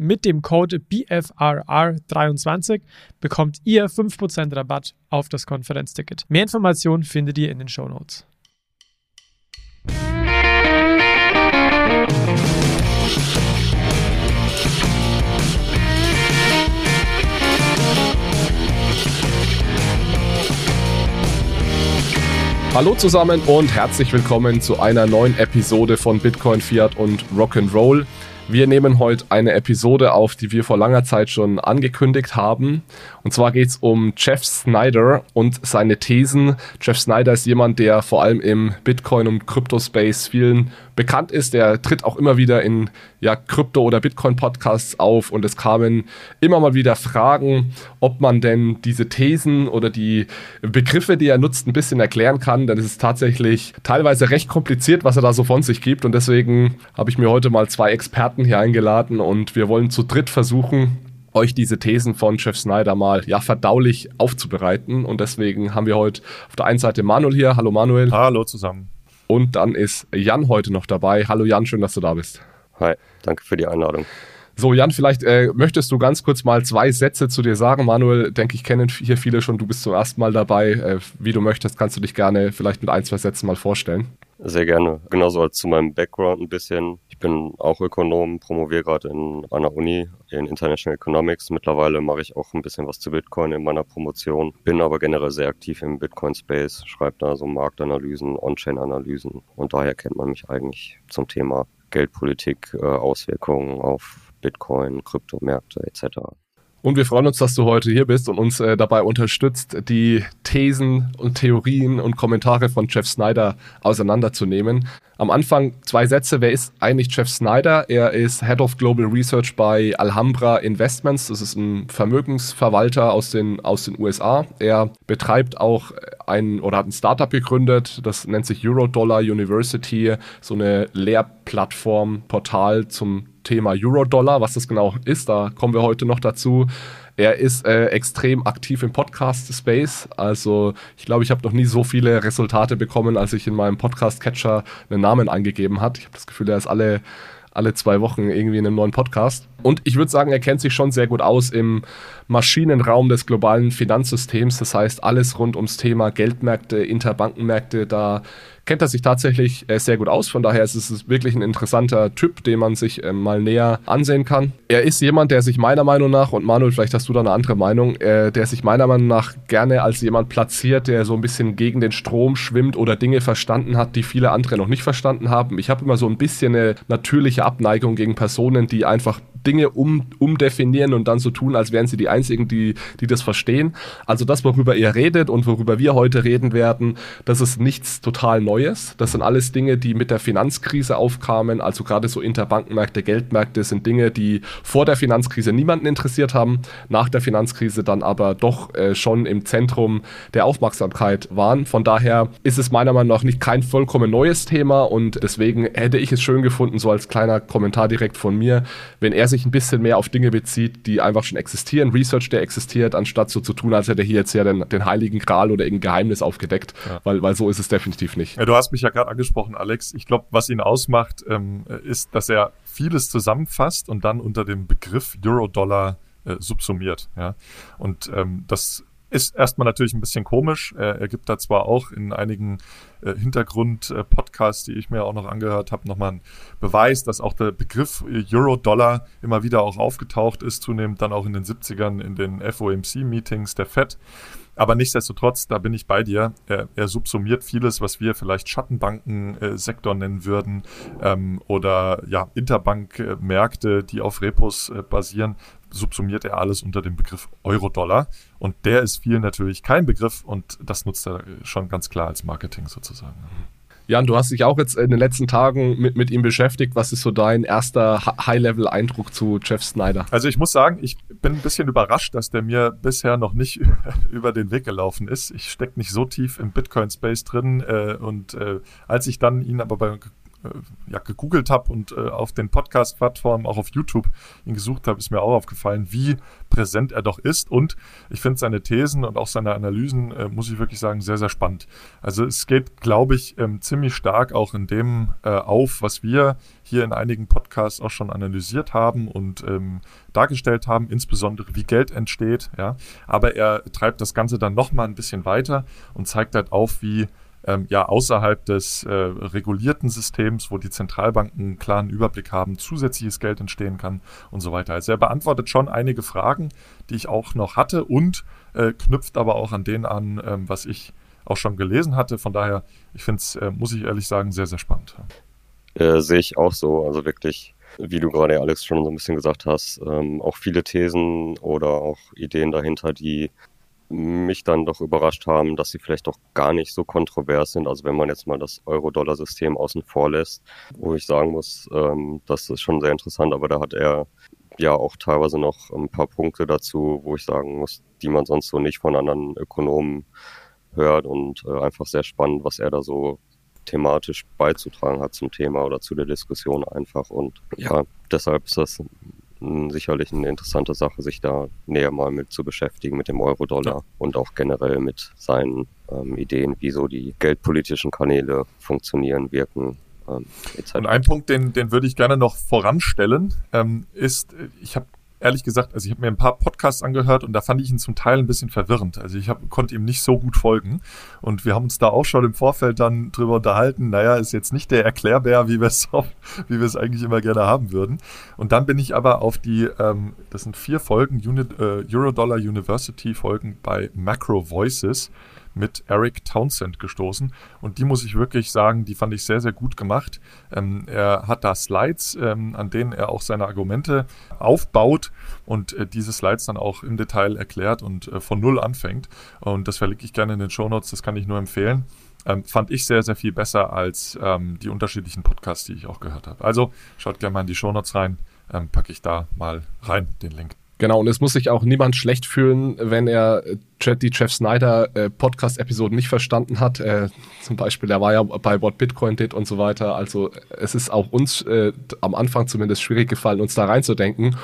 Mit dem Code BFRR23 bekommt ihr 5% 10% Rabatt auf das Konferenzticket. Mehr Informationen findet ihr in den Show Notes. Hallo zusammen und herzlich willkommen zu einer neuen Episode von Bitcoin, Fiat und Rock'n'Roll. Wir nehmen heute eine Episode auf, die wir vor langer Zeit schon angekündigt haben. Und zwar geht es um Jeff Snyder und seine Thesen. Jeff Snyder ist jemand, der vor allem im Bitcoin- und Kryptospace vielen bekannt ist. Der tritt auch immer wieder in ja, Krypto- oder Bitcoin-Podcasts auf und es kamen immer mal wieder Fragen, ob man denn diese Thesen oder die Begriffe, die er nutzt, ein bisschen erklären kann. Denn es ist tatsächlich teilweise recht kompliziert, was er da so von sich gibt. Und deswegen habe ich mir heute mal zwei Experten hier eingeladen und wir wollen zu dritt versuchen, euch diese Thesen von Jeff Snyder mal ja verdaulich aufzubereiten. Und deswegen haben wir heute auf der einen Seite Manuel hier. Hallo Manuel. Hallo zusammen. Und dann ist Jan heute noch dabei. Hallo Jan, schön, dass du da bist. Hi, danke für die Einladung. So, Jan, vielleicht äh, möchtest du ganz kurz mal zwei Sätze zu dir sagen. Manuel, denke ich, kennen hier viele schon. Du bist zum ersten Mal dabei. Äh, wie du möchtest, kannst du dich gerne vielleicht mit ein, zwei Sätzen mal vorstellen. Sehr gerne. Genauso als zu meinem Background ein bisschen. Ich bin auch Ökonom, promoviere gerade in einer Uni in International Economics. Mittlerweile mache ich auch ein bisschen was zu Bitcoin in meiner Promotion. Bin aber generell sehr aktiv im Bitcoin-Space, schreibe da so Marktanalysen, On-Chain-Analysen und daher kennt man mich eigentlich zum Thema Geldpolitik, äh, Auswirkungen auf Bitcoin, Kryptomärkte etc. Und wir freuen uns, dass du heute hier bist und uns äh, dabei unterstützt, die Thesen und Theorien und Kommentare von Jeff Snyder auseinanderzunehmen. Am Anfang zwei Sätze. Wer ist eigentlich Jeff Snyder? Er ist Head of Global Research bei Alhambra Investments. Das ist ein Vermögensverwalter aus den, aus den USA. Er betreibt auch ein oder hat ein Startup gegründet. Das nennt sich Eurodollar University. So eine Lehrplattform, Portal zum Thema Eurodollar, was das genau ist, da kommen wir heute noch dazu. Er ist äh, extrem aktiv im Podcast-Space. Also ich glaube, ich habe noch nie so viele Resultate bekommen, als ich in meinem Podcast-Catcher einen Namen eingegeben hat. Ich habe das Gefühl, er ist alle, alle zwei Wochen irgendwie in einem neuen Podcast. Und ich würde sagen, er kennt sich schon sehr gut aus im Maschinenraum des globalen Finanzsystems. Das heißt, alles rund ums Thema Geldmärkte, Interbankenmärkte, da kennt er sich tatsächlich äh, sehr gut aus. Von daher ist es wirklich ein interessanter Typ, den man sich äh, mal näher ansehen kann. Er ist jemand, der sich meiner Meinung nach, und Manuel, vielleicht hast du da eine andere Meinung, äh, der sich meiner Meinung nach gerne als jemand platziert, der so ein bisschen gegen den Strom schwimmt oder Dinge verstanden hat, die viele andere noch nicht verstanden haben. Ich habe immer so ein bisschen eine natürliche Abneigung gegen Personen, die einfach Dinge um, umdefinieren und dann so tun, als wären sie die Einzigen, die, die das verstehen. Also das, worüber ihr redet und worüber wir heute reden werden, das ist nichts total Neues. Das sind alles Dinge, die mit der Finanzkrise aufkamen. Also gerade so Interbankenmärkte, Geldmärkte sind Dinge, die vor der Finanzkrise niemanden interessiert haben, nach der Finanzkrise dann aber doch äh, schon im Zentrum der Aufmerksamkeit waren. Von daher ist es meiner Meinung nach nicht kein vollkommen neues Thema und deswegen hätte ich es schön gefunden, so als kleiner Kommentar direkt von mir, wenn er sich ein bisschen mehr auf Dinge bezieht, die einfach schon existieren, Research, der existiert, anstatt so zu tun, als hätte er hier jetzt ja den, den heiligen Gral oder irgendein Geheimnis aufgedeckt, ja. weil, weil so ist es definitiv nicht. Ja, du hast mich ja gerade angesprochen, Alex. Ich glaube, was ihn ausmacht, ähm, ist, dass er vieles zusammenfasst und dann unter dem Begriff Euro-Dollar äh, subsumiert. Ja? Und ähm, das ist erstmal natürlich ein bisschen komisch. Er, er gibt da zwar auch in einigen äh, Hintergrund-Podcasts, die ich mir auch noch angehört habe, nochmal einen Beweis, dass auch der Begriff Euro-Dollar immer wieder auch aufgetaucht ist, zunehmend dann auch in den 70ern in den FOMC-Meetings der FED. Aber nichtsdestotrotz, da bin ich bei dir. Er, er subsumiert vieles, was wir vielleicht Schattenbankensektor nennen würden ähm, oder ja Interbankmärkte, die auf Repos äh, basieren, subsumiert er alles unter dem Begriff Euro-Dollar. Und der ist vielen natürlich kein Begriff und das nutzt er schon ganz klar als Marketing sozusagen. Jan, du hast dich auch jetzt in den letzten Tagen mit, mit ihm beschäftigt. Was ist so dein erster High-Level-Eindruck zu Jeff Snyder? Also ich muss sagen, ich bin ein bisschen überrascht, dass der mir bisher noch nicht über den Weg gelaufen ist. Ich stecke nicht so tief im Bitcoin-Space drin äh, und äh, als ich dann ihn aber bei ja, gegoogelt habe und äh, auf den Podcast-Plattformen, auch auf YouTube ihn gesucht habe, ist mir auch aufgefallen, wie präsent er doch ist. Und ich finde seine Thesen und auch seine Analysen, äh, muss ich wirklich sagen, sehr, sehr spannend. Also es geht, glaube ich, ähm, ziemlich stark auch in dem äh, auf, was wir hier in einigen Podcasts auch schon analysiert haben und ähm, dargestellt haben, insbesondere wie Geld entsteht. Ja. Aber er treibt das Ganze dann nochmal ein bisschen weiter und zeigt halt auf, wie ähm, ja außerhalb des äh, regulierten Systems, wo die Zentralbanken einen klaren Überblick haben, zusätzliches Geld entstehen kann und so weiter. Also er beantwortet schon einige Fragen, die ich auch noch hatte und äh, knüpft aber auch an denen an, ähm, was ich auch schon gelesen hatte. Von daher, ich finde es, äh, muss ich ehrlich sagen, sehr, sehr spannend. Äh, sehe ich auch so. Also wirklich, wie du gerade, Alex, schon so ein bisschen gesagt hast, ähm, auch viele Thesen oder auch Ideen dahinter, die mich dann doch überrascht haben, dass sie vielleicht doch gar nicht so kontrovers sind. Also wenn man jetzt mal das Euro-Dollar-System außen vor lässt, wo ich sagen muss, ähm, das ist schon sehr interessant, aber da hat er ja auch teilweise noch ein paar Punkte dazu, wo ich sagen muss, die man sonst so nicht von anderen Ökonomen hört und äh, einfach sehr spannend, was er da so thematisch beizutragen hat zum Thema oder zu der Diskussion einfach. Und ja, deshalb ist das sicherlich eine interessante Sache, sich da näher mal mit zu beschäftigen, mit dem Euro-Dollar und auch generell mit seinen ähm, Ideen, wie so die geldpolitischen Kanäle funktionieren, wirken. Ähm, und ein Punkt, den, den würde ich gerne noch voranstellen, ähm, ist, ich habe ehrlich gesagt, also ich habe mir ein paar Podcasts angehört und da fand ich ihn zum Teil ein bisschen verwirrend. Also ich hab, konnte ihm nicht so gut folgen. Und wir haben uns da auch schon im Vorfeld dann drüber unterhalten. Naja, ist jetzt nicht der Erklärbär, wie wir es wie wir es eigentlich immer gerne haben würden. Und dann bin ich aber auf die, ähm, das sind vier Folgen, Unit, äh, Eurodollar University Folgen bei Macro Voices mit Eric Townsend gestoßen. Und die muss ich wirklich sagen, die fand ich sehr, sehr gut gemacht. Ähm, er hat da Slides, ähm, an denen er auch seine Argumente aufbaut und äh, diese Slides dann auch im Detail erklärt und äh, von Null anfängt. Und das verlinke ich gerne in den Show Notes, das kann ich nur empfehlen. Ähm, fand ich sehr, sehr viel besser als ähm, die unterschiedlichen Podcasts, die ich auch gehört habe. Also schaut gerne mal in die Show Notes rein, ähm, packe ich da mal rein, den Link. Genau, und es muss sich auch niemand schlecht fühlen, wenn er äh, die Jeff Snyder äh, Podcast-Episoden nicht verstanden hat. Äh, zum Beispiel, er war ja bei What Bitcoin did und so weiter. Also es ist auch uns äh, am Anfang zumindest schwierig gefallen, uns da reinzudenken.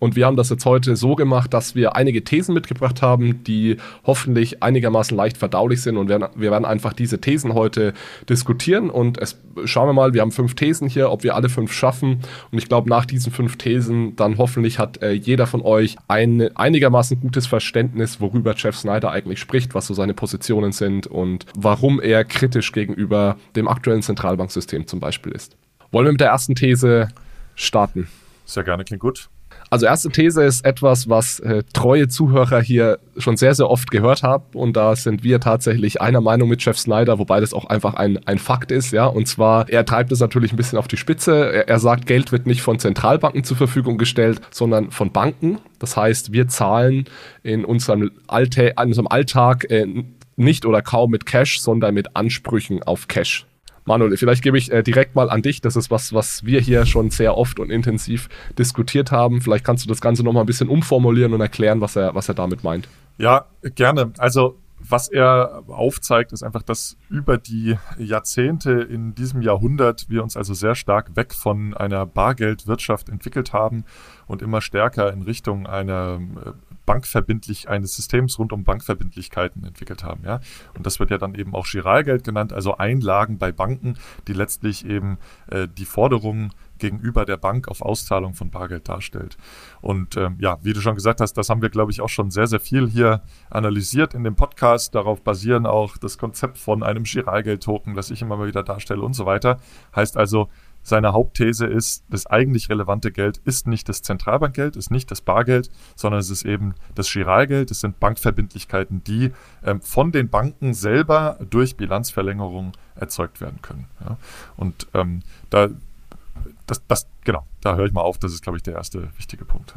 Und wir haben das jetzt heute so gemacht, dass wir einige Thesen mitgebracht haben, die hoffentlich einigermaßen leicht verdaulich sind. Und wir, wir werden einfach diese Thesen heute diskutieren. Und es, schauen wir mal, wir haben fünf Thesen hier, ob wir alle fünf schaffen. Und ich glaube, nach diesen fünf Thesen, dann hoffentlich hat äh, jeder von euch ein einigermaßen gutes Verständnis, worüber Jeff Snyder eigentlich spricht, was so seine Positionen sind und warum er kritisch gegenüber dem aktuellen Zentralbanksystem zum Beispiel ist. Wollen wir mit der ersten These starten? Sehr gerne, klingt gut. Also erste These ist etwas, was äh, treue Zuhörer hier schon sehr, sehr oft gehört haben. Und da sind wir tatsächlich einer Meinung mit Jeff Snyder, wobei das auch einfach ein, ein Fakt ist. Ja, Und zwar, er treibt es natürlich ein bisschen auf die Spitze. Er, er sagt, Geld wird nicht von Zentralbanken zur Verfügung gestellt, sondern von Banken. Das heißt, wir zahlen in unserem, Alltä in unserem Alltag äh, nicht oder kaum mit Cash, sondern mit Ansprüchen auf Cash. Manuel, vielleicht gebe ich äh, direkt mal an dich. Das ist was, was wir hier schon sehr oft und intensiv diskutiert haben. Vielleicht kannst du das Ganze nochmal ein bisschen umformulieren und erklären, was er, was er damit meint. Ja, gerne. Also was er aufzeigt, ist einfach, dass über die Jahrzehnte in diesem Jahrhundert wir uns also sehr stark weg von einer Bargeldwirtschaft entwickelt haben und immer stärker in Richtung einer äh, bankverbindlich eines Systems rund um Bankverbindlichkeiten entwickelt haben. Ja? Und das wird ja dann eben auch Giralgeld genannt, also Einlagen bei Banken, die letztlich eben äh, die Forderungen gegenüber der Bank auf Auszahlung von Bargeld darstellt. Und ähm, ja, wie du schon gesagt hast, das haben wir, glaube ich, auch schon sehr, sehr viel hier analysiert in dem Podcast. Darauf basieren auch das Konzept von einem Giralgeld-Token, das ich immer mal wieder darstelle und so weiter. Heißt also, seine Hauptthese ist, das eigentlich relevante Geld ist nicht das Zentralbankgeld, ist nicht das Bargeld, sondern es ist eben das Giralgeld. Es sind Bankverbindlichkeiten, die ähm, von den Banken selber durch Bilanzverlängerung erzeugt werden können. Ja. Und ähm, da das, das, genau, da höre ich mal auf. Das ist, glaube ich, der erste wichtige Punkt.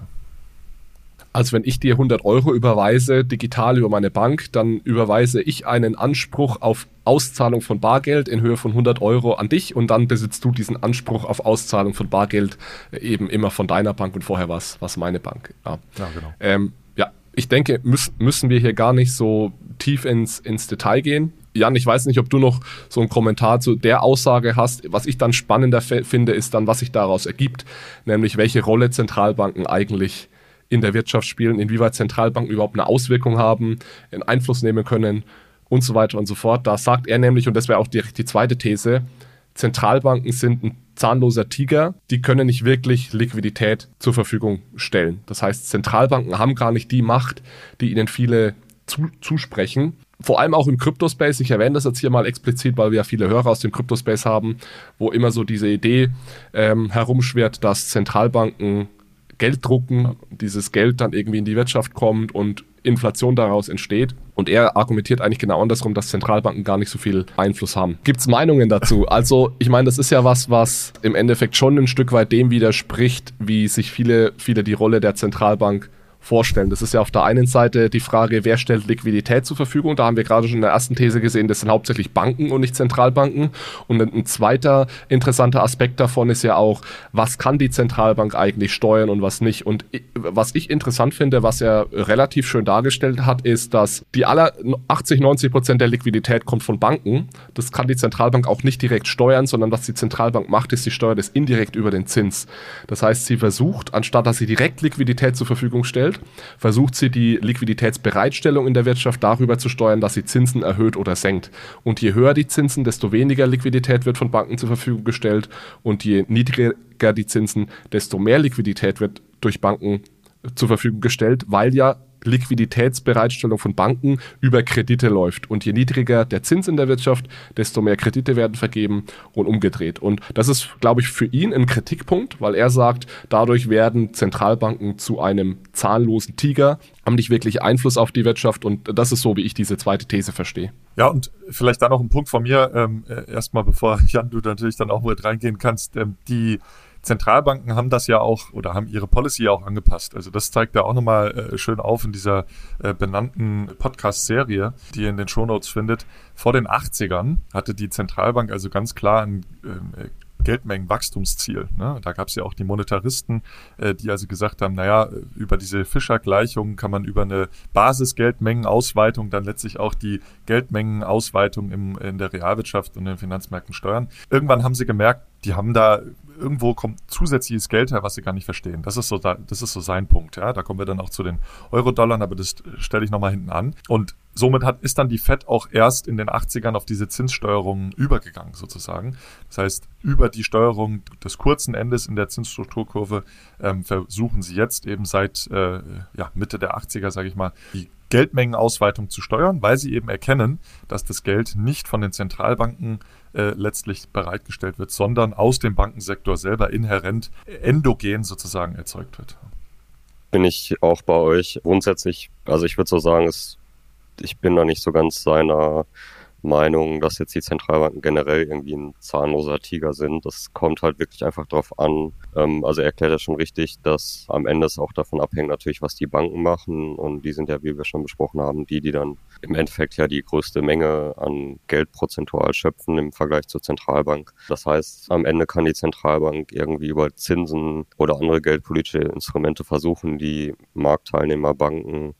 Also wenn ich dir 100 Euro überweise, digital über meine Bank, dann überweise ich einen Anspruch auf Auszahlung von Bargeld in Höhe von 100 Euro an dich und dann besitzt du diesen Anspruch auf Auszahlung von Bargeld eben immer von deiner Bank und vorher war es meine Bank. Ja, ja genau. Ähm, ja, ich denke, müssen, müssen wir hier gar nicht so tief ins, ins Detail gehen. Jan, ich weiß nicht, ob du noch so einen Kommentar zu der Aussage hast. Was ich dann spannender finde, ist dann, was sich daraus ergibt, nämlich welche Rolle Zentralbanken eigentlich in der Wirtschaft spielen, inwieweit Zentralbanken überhaupt eine Auswirkung haben, einen Einfluss nehmen können und so weiter und so fort. Da sagt er nämlich, und das wäre auch direkt die zweite These, Zentralbanken sind ein zahnloser Tiger, die können nicht wirklich Liquidität zur Verfügung stellen. Das heißt, Zentralbanken haben gar nicht die Macht, die ihnen viele zu, zusprechen vor allem auch im Crypto-Space, ich erwähne das jetzt hier mal explizit, weil wir ja viele Hörer aus dem Crypto-Space haben, wo immer so diese Idee ähm, herumschwirrt, dass Zentralbanken Geld drucken, dieses Geld dann irgendwie in die Wirtschaft kommt und Inflation daraus entsteht. Und er argumentiert eigentlich genau andersrum, dass Zentralbanken gar nicht so viel Einfluss haben. Gibt es Meinungen dazu? Also, ich meine, das ist ja was, was im Endeffekt schon ein Stück weit dem widerspricht, wie sich viele, viele die Rolle der Zentralbank vorstellen. Das ist ja auf der einen Seite die Frage, wer stellt Liquidität zur Verfügung? Da haben wir gerade schon in der ersten These gesehen, das sind hauptsächlich Banken und nicht Zentralbanken. Und ein zweiter interessanter Aspekt davon ist ja auch, was kann die Zentralbank eigentlich steuern und was nicht? Und was ich interessant finde, was er relativ schön dargestellt hat, ist, dass die aller 80, 90 Prozent der Liquidität kommt von Banken. Das kann die Zentralbank auch nicht direkt steuern, sondern was die Zentralbank macht, ist, sie steuert es indirekt über den Zins. Das heißt, sie versucht, anstatt dass sie direkt Liquidität zur Verfügung stellt, Geld, versucht sie die Liquiditätsbereitstellung in der Wirtschaft darüber zu steuern, dass sie Zinsen erhöht oder senkt. Und je höher die Zinsen, desto weniger Liquidität wird von Banken zur Verfügung gestellt und je niedriger die Zinsen, desto mehr Liquidität wird durch Banken zur Verfügung gestellt, weil ja Liquiditätsbereitstellung von Banken über Kredite läuft. Und je niedriger der Zins in der Wirtschaft, desto mehr Kredite werden vergeben und umgedreht. Und das ist, glaube ich, für ihn ein Kritikpunkt, weil er sagt, dadurch werden Zentralbanken zu einem zahnlosen Tiger, haben nicht wirklich Einfluss auf die Wirtschaft. Und das ist so, wie ich diese zweite These verstehe. Ja, und vielleicht da noch ein Punkt von mir, ähm, äh, erstmal bevor Jan, du natürlich dann auch mit reingehen kannst, ähm, die Zentralbanken haben das ja auch oder haben ihre Policy auch angepasst. Also das zeigt er auch nochmal äh, schön auf in dieser äh, benannten Podcast-Serie, die ihr in den Shownotes findet. Vor den 80ern hatte die Zentralbank also ganz klar ein äh, Geldmengenwachstumsziel. Ne? Da gab es ja auch die Monetaristen, äh, die also gesagt haben, naja, über diese Fischer-Gleichung kann man über eine Basisgeldmengenausweitung dann letztlich auch die Geldmengenausweitung im, in der Realwirtschaft und den Finanzmärkten steuern. Irgendwann haben sie gemerkt, die haben da irgendwo kommt zusätzliches Geld her, was sie gar nicht verstehen. Das ist so, das ist so sein Punkt. Ja, da kommen wir dann auch zu den Euro-Dollar, aber das stelle ich nochmal hinten an. Und somit hat, ist dann die Fed auch erst in den 80ern auf diese Zinssteuerung übergegangen, sozusagen. Das heißt, über die Steuerung des kurzen Endes in der Zinsstrukturkurve ähm, versuchen sie jetzt eben seit äh, ja, Mitte der 80er, sage ich mal, die Geldmengenausweitung zu steuern, weil sie eben erkennen, dass das Geld nicht von den Zentralbanken äh, letztlich bereitgestellt wird, sondern aus dem Bankensektor selber inhärent endogen sozusagen erzeugt wird. Bin ich auch bei euch grundsätzlich, also ich würde so sagen, es, ich bin da nicht so ganz seiner Meinung, dass jetzt die Zentralbanken generell irgendwie ein zahnloser Tiger sind. Das kommt halt wirklich einfach drauf an. Ähm, also er erklärt ja schon richtig, dass am Ende es auch davon abhängt natürlich, was die Banken machen. Und die sind ja, wie wir schon besprochen haben, die, die dann im Endeffekt ja die größte Menge an Geld prozentual schöpfen im Vergleich zur Zentralbank. Das heißt, am Ende kann die Zentralbank irgendwie über Zinsen oder andere geldpolitische Instrumente versuchen, die Marktteilnehmerbanken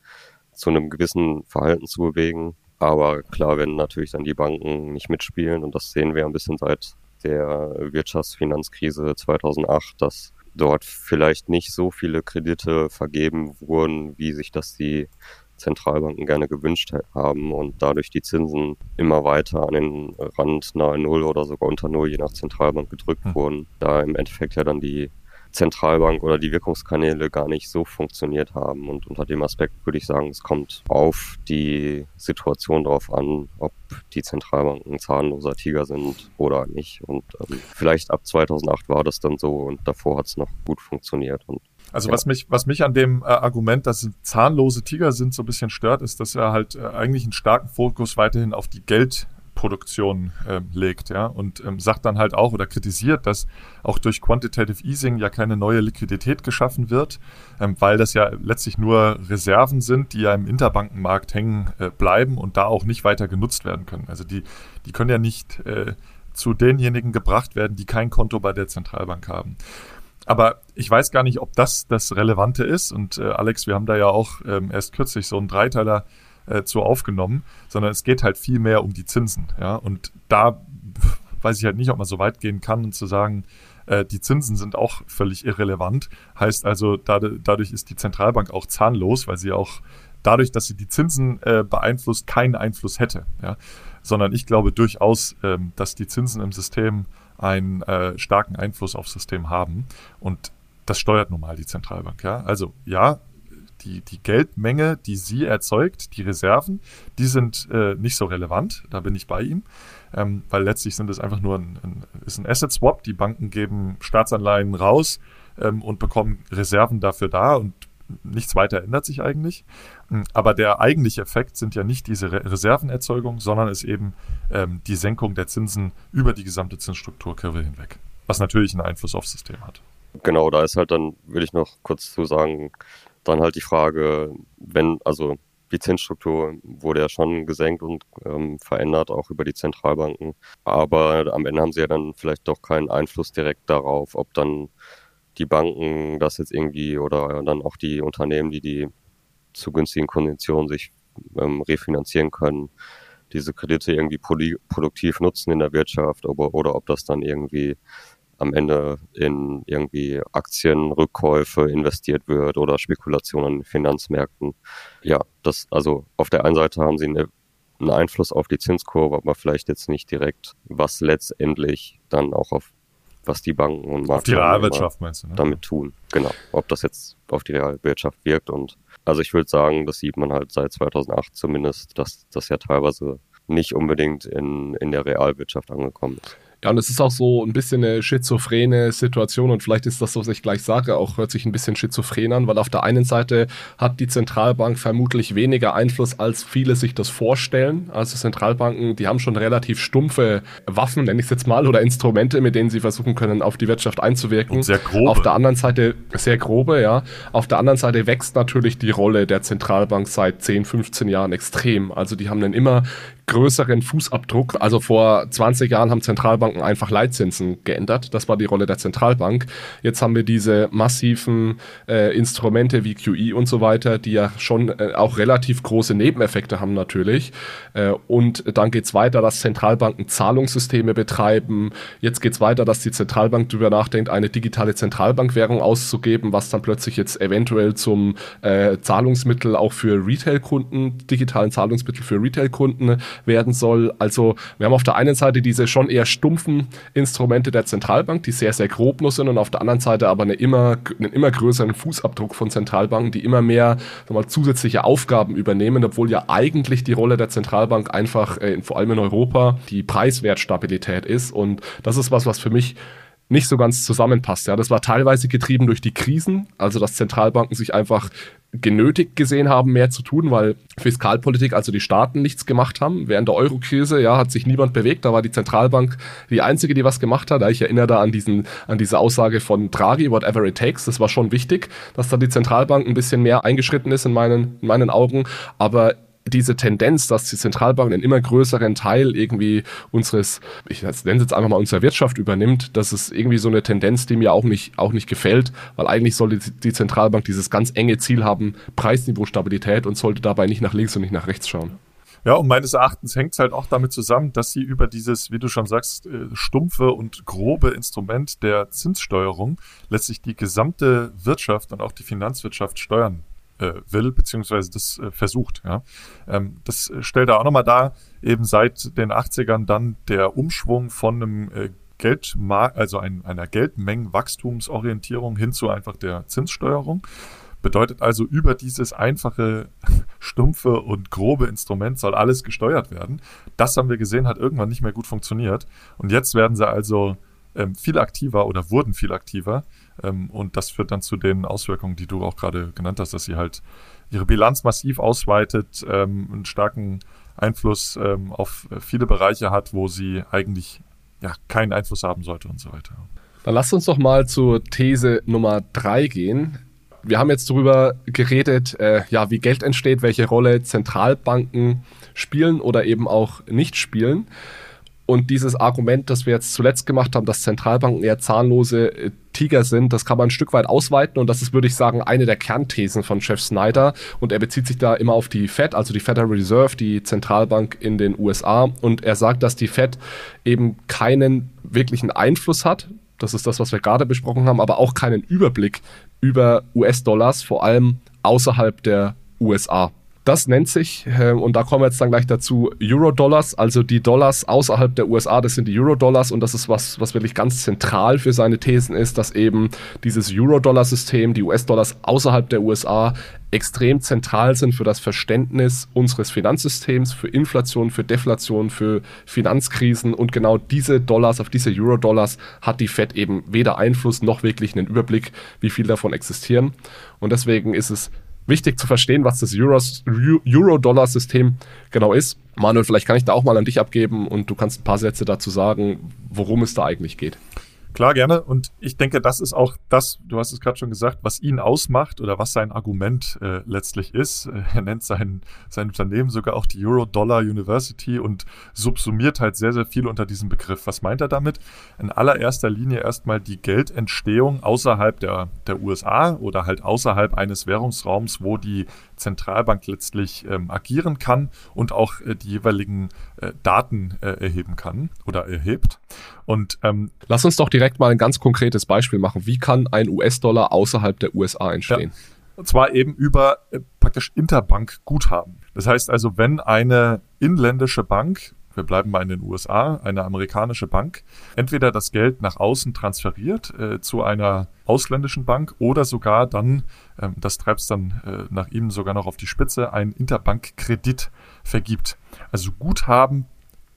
zu einem gewissen Verhalten zu bewegen. Aber klar, wenn natürlich dann die Banken nicht mitspielen, und das sehen wir ein bisschen seit der Wirtschaftsfinanzkrise 2008, dass dort vielleicht nicht so viele Kredite vergeben wurden, wie sich das die Zentralbanken gerne gewünscht haben und dadurch die Zinsen immer weiter an den Rand nahe Null oder sogar unter Null je nach Zentralbank gedrückt hm. wurden, da im Endeffekt ja dann die Zentralbank oder die Wirkungskanäle gar nicht so funktioniert haben. Und unter dem Aspekt würde ich sagen, es kommt auf die Situation drauf an, ob die Zentralbanken zahnloser Tiger sind oder nicht. Und ähm, vielleicht ab 2008 war das dann so und davor hat es noch gut funktioniert. Und also ja. was mich, was mich an dem äh, Argument, dass zahnlose Tiger sind, so ein bisschen stört, ist, dass er halt äh, eigentlich einen starken Fokus weiterhin auf die Geld Geldproduktion äh, legt, ja, und ähm, sagt dann halt auch oder kritisiert, dass auch durch Quantitative Easing ja keine neue Liquidität geschaffen wird, ähm, weil das ja letztlich nur Reserven sind, die ja im Interbankenmarkt hängen äh, bleiben und da auch nicht weiter genutzt werden können. Also die, die können ja nicht äh, zu denjenigen gebracht werden, die kein Konto bei der Zentralbank haben. Aber ich weiß gar nicht, ob das das Relevante ist. Und äh, Alex, wir haben da ja auch ähm, erst kürzlich so einen Dreiteiler äh, zu aufgenommen, sondern es geht halt viel mehr um die Zinsen. Ja? Und da weiß ich halt nicht, ob man so weit gehen kann und zu sagen, äh, die Zinsen sind auch völlig irrelevant. Heißt also, da, dadurch ist die Zentralbank auch zahnlos, weil sie auch dadurch, dass sie die Zinsen äh, beeinflusst, keinen Einfluss hätte. Ja? Sondern ich glaube durchaus, ähm, dass die Zinsen im System einen äh, starken Einfluss aufs System haben. Und das steuert nun mal die Zentralbank. Ja? Also ja, die, die Geldmenge, die sie erzeugt, die Reserven, die sind äh, nicht so relevant. Da bin ich bei ihm. Ähm, weil letztlich sind es einfach nur ein, ein, ist ein Asset Swap. Die Banken geben Staatsanleihen raus ähm, und bekommen Reserven dafür da und nichts weiter ändert sich eigentlich. Hm, aber der eigentliche Effekt sind ja nicht diese Re Reservenerzeugung, sondern ist eben ähm, die Senkung der Zinsen über die gesamte Zinsstrukturkurve hinweg, was natürlich einen Einfluss aufs System hat. Genau, da ist halt dann, will ich noch kurz zu sagen, dann halt die Frage, wenn, also die Zinsstruktur wurde ja schon gesenkt und ähm, verändert, auch über die Zentralbanken. Aber am Ende haben sie ja dann vielleicht doch keinen Einfluss direkt darauf, ob dann die Banken das jetzt irgendwie oder dann auch die Unternehmen, die die zu günstigen Konditionen sich ähm, refinanzieren können, diese Kredite irgendwie produktiv nutzen in der Wirtschaft oder, oder ob das dann irgendwie am Ende in irgendwie Aktienrückkäufe investiert wird oder Spekulationen in Finanzmärkten. Ja, das, also auf der einen Seite haben sie eine, einen Einfluss auf die Zinskurve, aber vielleicht jetzt nicht direkt, was letztendlich dann auch auf was die Banken und Auf die Realwirtschaft meinst du, ne? damit tun. Genau. Ob das jetzt auf die Realwirtschaft wirkt und also ich würde sagen, das sieht man halt seit 2008 zumindest, dass das ja teilweise nicht unbedingt in, in der Realwirtschaft angekommen ist. Ja, und es ist auch so ein bisschen eine schizophrene Situation und vielleicht ist das, was ich gleich sage, auch hört sich ein bisschen schizophren an, weil auf der einen Seite hat die Zentralbank vermutlich weniger Einfluss, als viele sich das vorstellen. Also Zentralbanken, die haben schon relativ stumpfe Waffen, nenne ich es jetzt mal, oder Instrumente, mit denen sie versuchen können, auf die Wirtschaft einzuwirken. Und sehr grobe. Auf der anderen Seite, sehr grobe, ja. Auf der anderen Seite wächst natürlich die Rolle der Zentralbank seit 10, 15 Jahren extrem. Also die haben einen immer größeren Fußabdruck. Also vor 20 Jahren haben Zentralbanken einfach Leitzinsen geändert. Das war die Rolle der Zentralbank. Jetzt haben wir diese massiven äh, Instrumente wie QE und so weiter, die ja schon äh, auch relativ große Nebeneffekte haben natürlich. Äh, und dann geht's weiter, dass Zentralbanken Zahlungssysteme betreiben. Jetzt geht's weiter, dass die Zentralbank darüber nachdenkt, eine digitale Zentralbankwährung auszugeben, was dann plötzlich jetzt eventuell zum äh, Zahlungsmittel auch für Retail-Kunden, digitalen Zahlungsmittel für Retail-Kunden werden soll. Also wir haben auf der einen Seite diese schon eher stumpfen Instrumente der Zentralbank, die sehr, sehr grob nur sind und auf der anderen Seite aber eine immer, einen immer größeren Fußabdruck von Zentralbanken, die immer mehr mal, zusätzliche Aufgaben übernehmen, obwohl ja eigentlich die Rolle der Zentralbank einfach äh, vor allem in Europa die Preiswertstabilität ist und das ist was, was für mich nicht so ganz zusammenpasst. Ja, das war teilweise getrieben durch die Krisen, also dass Zentralbanken sich einfach genötigt gesehen haben, mehr zu tun, weil Fiskalpolitik, also die Staaten nichts gemacht haben. Während der Eurokrise, ja, hat sich niemand bewegt. Da war die Zentralbank die einzige, die was gemacht hat. Ich erinnere da an diesen, an diese Aussage von Draghi, whatever it takes. Das war schon wichtig, dass da die Zentralbank ein bisschen mehr eingeschritten ist in meinen, in meinen Augen. Aber diese Tendenz, dass die Zentralbank einen immer größeren Teil irgendwie unseres, ich nenne es jetzt einfach mal unserer Wirtschaft übernimmt, das ist irgendwie so eine Tendenz, die mir auch nicht, auch nicht gefällt, weil eigentlich sollte die Zentralbank dieses ganz enge Ziel haben, Preisniveau-Stabilität und sollte dabei nicht nach links und nicht nach rechts schauen. Ja, und meines Erachtens hängt es halt auch damit zusammen, dass sie über dieses, wie du schon sagst, äh, stumpfe und grobe Instrument der Zinssteuerung letztlich die gesamte Wirtschaft und auch die Finanzwirtschaft steuern will, beziehungsweise das äh, versucht. Ja. Ähm, das stellt er auch nochmal dar, eben seit den 80ern dann der Umschwung von einem äh, Geldmarkt, also ein, einer Geldmengenwachstumsorientierung hin zu einfach der Zinssteuerung. Bedeutet also, über dieses einfache, stumpfe und grobe Instrument soll alles gesteuert werden. Das haben wir gesehen, hat irgendwann nicht mehr gut funktioniert. Und jetzt werden sie also ähm, viel aktiver oder wurden viel aktiver. Ähm, und das führt dann zu den Auswirkungen, die du auch gerade genannt hast, dass sie halt ihre Bilanz massiv ausweitet, ähm, einen starken Einfluss ähm, auf viele Bereiche hat, wo sie eigentlich ja, keinen Einfluss haben sollte und so weiter. Dann lasst uns doch mal zur These Nummer drei gehen. Wir haben jetzt darüber geredet, äh, ja, wie Geld entsteht, welche Rolle Zentralbanken spielen oder eben auch nicht spielen. Und dieses Argument, das wir jetzt zuletzt gemacht haben, dass Zentralbanken eher zahnlose äh, Tiger sind, das kann man ein Stück weit ausweiten und das ist, würde ich sagen, eine der Kernthesen von Chef Snyder. Und er bezieht sich da immer auf die Fed, also die Federal Reserve, die Zentralbank in den USA. Und er sagt, dass die Fed eben keinen wirklichen Einfluss hat. Das ist das, was wir gerade besprochen haben, aber auch keinen Überblick über US-Dollars, vor allem außerhalb der USA. Das nennt sich, äh, und da kommen wir jetzt dann gleich dazu, Euro-Dollars, also die Dollars außerhalb der USA, das sind die Euro-Dollars. Und das ist was, was wirklich ganz zentral für seine Thesen ist, dass eben dieses Euro-Dollar-System, die US-Dollars außerhalb der USA extrem zentral sind für das Verständnis unseres Finanzsystems, für Inflation, für Deflation, für Finanzkrisen. Und genau diese Dollars, auf diese Euro-Dollars hat die Fed eben weder Einfluss noch wirklich einen Überblick, wie viel davon existieren. Und deswegen ist es wichtig zu verstehen, was das Euro-Dollar-System genau ist. Manuel, vielleicht kann ich da auch mal an dich abgeben und du kannst ein paar Sätze dazu sagen, worum es da eigentlich geht. Klar, gerne. Und ich denke, das ist auch das, du hast es gerade schon gesagt, was ihn ausmacht oder was sein Argument äh, letztlich ist. Er nennt sein, sein Unternehmen sogar auch die Euro-Dollar University und subsumiert halt sehr, sehr viel unter diesem Begriff. Was meint er damit? In allererster Linie erstmal die Geldentstehung außerhalb der, der USA oder halt außerhalb eines Währungsraums, wo die Zentralbank letztlich ähm, agieren kann und auch äh, die jeweiligen äh, Daten äh, erheben kann oder erhebt. Und ähm, lass uns doch direkt mal ein ganz konkretes Beispiel machen. Wie kann ein US-Dollar außerhalb der USA entstehen? Ja. Und zwar eben über äh, praktisch Interbank-Guthaben. Das heißt also, wenn eine inländische Bank wir bleiben mal in den USA, eine amerikanische Bank, entweder das Geld nach außen transferiert äh, zu einer ausländischen Bank oder sogar dann, äh, das treibt es dann äh, nach ihm sogar noch auf die Spitze, einen Interbankkredit vergibt. Also Guthaben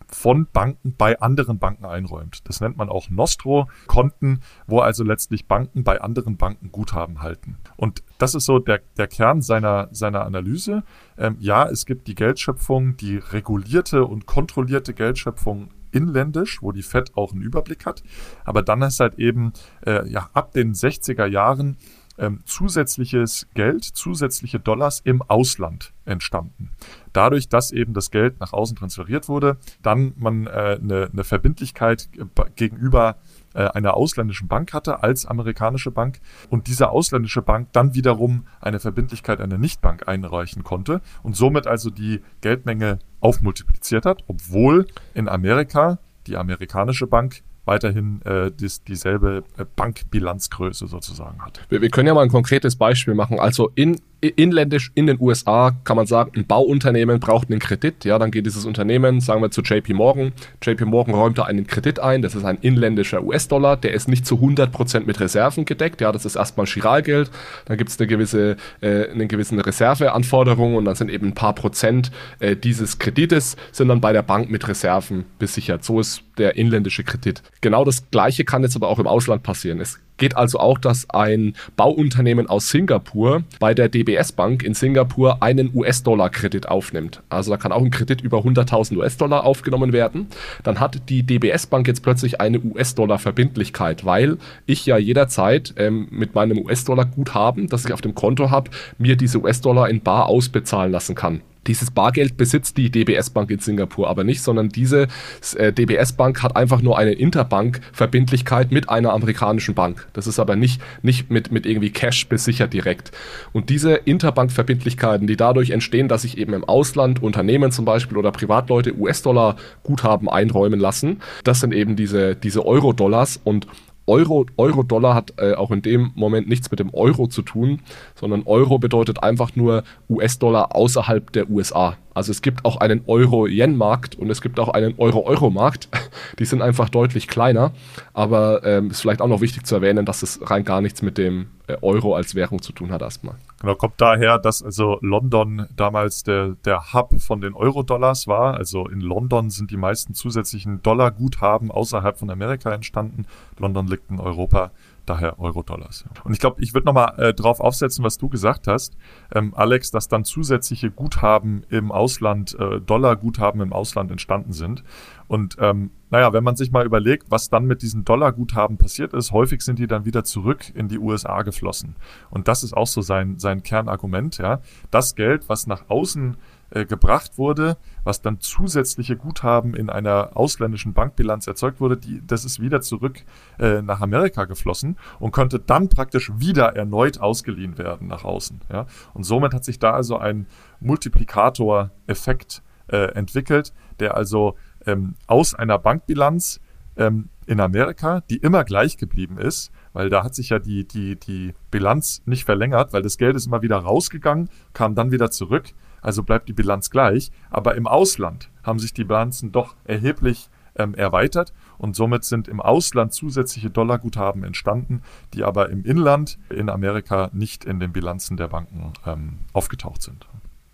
von Banken bei anderen Banken einräumt. Das nennt man auch Nostro-Konten, wo also letztlich Banken bei anderen Banken Guthaben halten. Und das ist so der, der Kern seiner, seiner Analyse. Ähm, ja, es gibt die Geldschöpfung, die regulierte und kontrollierte Geldschöpfung inländisch, wo die Fed auch einen Überblick hat. Aber dann ist halt eben äh, ja, ab den 60er Jahren ähm, zusätzliches Geld, zusätzliche Dollars im Ausland entstanden. Dadurch, dass eben das Geld nach außen transferiert wurde, dann man äh, eine, eine Verbindlichkeit gegenüber äh, einer ausländischen Bank hatte als amerikanische Bank und diese ausländische Bank dann wiederum eine Verbindlichkeit einer Nichtbank einreichen konnte und somit also die Geldmenge aufmultipliziert hat, obwohl in Amerika die amerikanische Bank weiterhin äh, dies, dieselbe äh, Bankbilanzgröße sozusagen hat. Wir, wir, können ja mal ein konkretes Beispiel machen. Also in inländisch in den USA kann man sagen, ein Bauunternehmen braucht einen Kredit. Ja, dann geht dieses Unternehmen, sagen wir zu JP Morgan. JP Morgan räumt da einen Kredit ein. Das ist ein inländischer US-Dollar. Der ist nicht zu 100% mit Reserven gedeckt. Ja, das ist erstmal Chiralgeld. Dann gibt es eine gewisse, äh, eine gewisse Reserveanforderung und dann sind eben ein paar Prozent äh, dieses Kredites sind dann bei der Bank mit Reserven besichert. So ist der inländische Kredit. Genau das Gleiche kann jetzt aber auch im Ausland passieren. Es geht also auch, dass ein Bauunternehmen aus Singapur bei der DBS Bank in Singapur einen US-Dollar-Kredit aufnimmt. Also da kann auch ein Kredit über 100.000 US-Dollar aufgenommen werden. Dann hat die DBS Bank jetzt plötzlich eine US-Dollar-Verbindlichkeit, weil ich ja jederzeit ähm, mit meinem US-Dollar-Guthaben, das ich auf dem Konto habe, mir diese US-Dollar in Bar ausbezahlen lassen kann. Dieses Bargeld besitzt die DBS Bank in Singapur aber nicht, sondern diese äh, DBS Bank hat einfach nur eine Interbank-Verbindlichkeit mit einer amerikanischen Bank. Das ist aber nicht, nicht mit, mit irgendwie Cash besichert direkt. Und diese Interbank-Verbindlichkeiten, die dadurch entstehen, dass sich eben im Ausland Unternehmen zum Beispiel oder Privatleute US-Dollar-Guthaben einräumen lassen, das sind eben diese, diese Euro-Dollars und Euro, Euro-Dollar hat äh, auch in dem Moment nichts mit dem Euro zu tun, sondern Euro bedeutet einfach nur US-Dollar außerhalb der USA. Also es gibt auch einen Euro-Yen-Markt und es gibt auch einen Euro-Euro-Markt. Die sind einfach deutlich kleiner, aber ähm, ist vielleicht auch noch wichtig zu erwähnen, dass es rein gar nichts mit dem äh, Euro als Währung zu tun hat erstmal. Genau, kommt daher, dass also London damals der, der Hub von den Euro-Dollars war. Also in London sind die meisten zusätzlichen Dollar-Guthaben außerhalb von Amerika entstanden. London liegt in Europa daher Euro-Dollars. Und ich glaube, ich würde nochmal äh, drauf aufsetzen, was du gesagt hast, ähm, Alex, dass dann zusätzliche Guthaben im Ausland, äh, Dollar-Guthaben im Ausland entstanden sind. Und ähm, naja, wenn man sich mal überlegt, was dann mit diesen Dollarguthaben passiert ist, häufig sind die dann wieder zurück in die USA geflossen. Und das ist auch so sein, sein Kernargument, ja. Das Geld, was nach außen äh, gebracht wurde, was dann zusätzliche Guthaben in einer ausländischen Bankbilanz erzeugt wurde, die, das ist wieder zurück äh, nach Amerika geflossen und konnte dann praktisch wieder erneut ausgeliehen werden nach außen. Ja? Und somit hat sich da also ein Multiplikatoreffekt äh, entwickelt, der also ähm, aus einer Bankbilanz ähm, in Amerika, die immer gleich geblieben ist, weil da hat sich ja die, die, die Bilanz nicht verlängert, weil das Geld ist immer wieder rausgegangen, kam dann wieder zurück, also bleibt die Bilanz gleich. Aber im Ausland haben sich die Bilanzen doch erheblich ähm, erweitert und somit sind im Ausland zusätzliche Dollarguthaben entstanden, die aber im Inland in Amerika nicht in den Bilanzen der Banken ähm, aufgetaucht sind.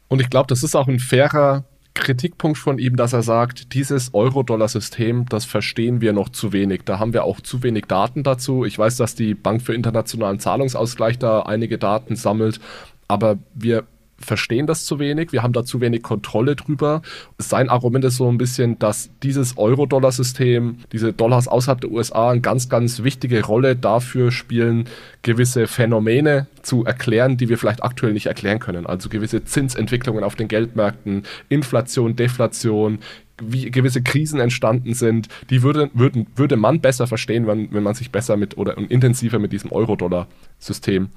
Und ich glaube, das ist auch ein fairer Kritikpunkt von ihm, dass er sagt, dieses Euro-Dollar-System, das verstehen wir noch zu wenig. Da haben wir auch zu wenig Daten dazu. Ich weiß, dass die Bank für internationalen Zahlungsausgleich da einige Daten sammelt, aber wir verstehen das zu wenig, wir haben da zu wenig Kontrolle drüber. Sein Argument ist so ein bisschen, dass dieses Euro-Dollar-System, diese Dollars außerhalb der USA eine ganz, ganz wichtige Rolle dafür spielen, gewisse Phänomene zu erklären, die wir vielleicht aktuell nicht erklären können. Also gewisse Zinsentwicklungen auf den Geldmärkten, Inflation, Deflation, wie gewisse Krisen entstanden sind, die würde, würden, würde man besser verstehen, wenn, wenn man sich besser mit oder intensiver mit diesem Euro-Dollar-System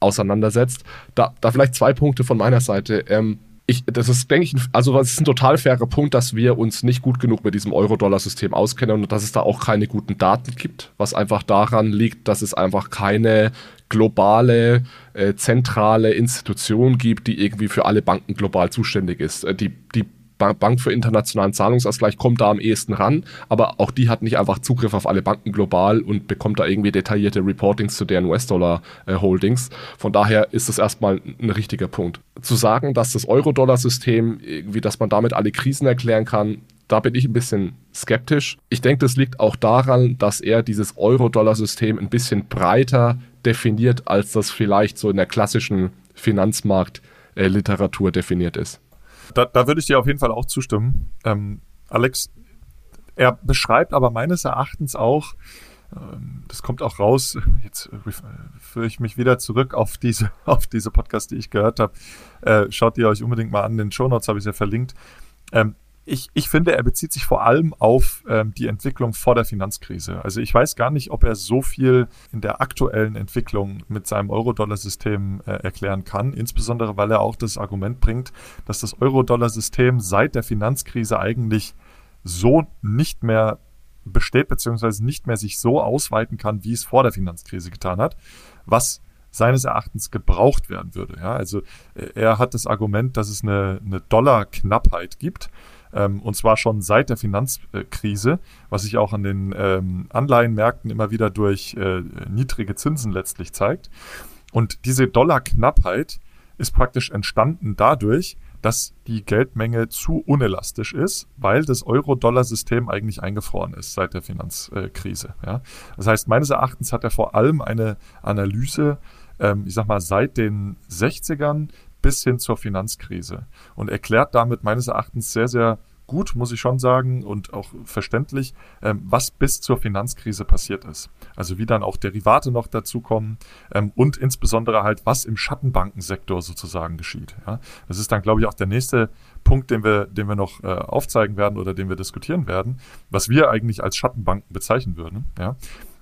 auseinandersetzt. Da, da vielleicht zwei Punkte von meiner Seite. Ähm, ich, das ist, denke ich, also das ist ein total fairer Punkt, dass wir uns nicht gut genug mit diesem Euro-Dollar-System auskennen und dass es da auch keine guten Daten gibt, was einfach daran liegt, dass es einfach keine globale, äh, zentrale Institution gibt, die irgendwie für alle Banken global zuständig ist. Äh, die, die Bank für internationalen Zahlungsausgleich kommt da am ehesten ran, aber auch die hat nicht einfach Zugriff auf alle Banken global und bekommt da irgendwie detaillierte Reportings zu deren US-Dollar-Holdings. Von daher ist das erstmal ein richtiger Punkt. Zu sagen, dass das Euro-Dollar-System, irgendwie, dass man damit alle Krisen erklären kann, da bin ich ein bisschen skeptisch. Ich denke, das liegt auch daran, dass er dieses Euro-Dollar-System ein bisschen breiter definiert, als das vielleicht so in der klassischen Finanzmarkt-Literatur definiert ist. Da, da würde ich dir auf jeden Fall auch zustimmen. Ähm, Alex, er beschreibt aber meines Erachtens auch, ähm, das kommt auch raus, jetzt führe ich mich wieder zurück auf diese, auf diese Podcast, die ich gehört habe. Äh, schaut ihr euch unbedingt mal an, den Show Notes habe ich ja verlinkt. Ich, ich finde, er bezieht sich vor allem auf ähm, die Entwicklung vor der Finanzkrise. Also ich weiß gar nicht, ob er so viel in der aktuellen Entwicklung mit seinem Euro-Dollar-System äh, erklären kann, insbesondere weil er auch das Argument bringt, dass das Euro-Dollar-System seit der Finanzkrise eigentlich so nicht mehr besteht, beziehungsweise nicht mehr sich so ausweiten kann, wie es vor der Finanzkrise getan hat, was seines Erachtens gebraucht werden würde. Ja, also äh, er hat das Argument, dass es eine, eine Dollarknappheit gibt ähm, und zwar schon seit der Finanzkrise, was sich auch an den ähm, Anleihenmärkten immer wieder durch äh, niedrige Zinsen letztlich zeigt. Und diese Dollarknappheit ist praktisch entstanden dadurch, dass die Geldmenge zu unelastisch ist, weil das Euro-Dollar-System eigentlich eingefroren ist seit der Finanzkrise. Ja. Das heißt, meines Erachtens hat er vor allem eine Analyse, ähm, ich sag mal, seit den 60ern bis hin zur Finanzkrise und erklärt damit meines Erachtens sehr, sehr gut, muss ich schon sagen, und auch verständlich, ähm, was bis zur Finanzkrise passiert ist. Also wie dann auch Derivate noch dazukommen ähm, und insbesondere halt, was im Schattenbankensektor sozusagen geschieht. Ja? Das ist dann, glaube ich, auch der nächste Punkt, den wir, den wir noch äh, aufzeigen werden oder den wir diskutieren werden, was wir eigentlich als Schattenbanken bezeichnen würden. Ja?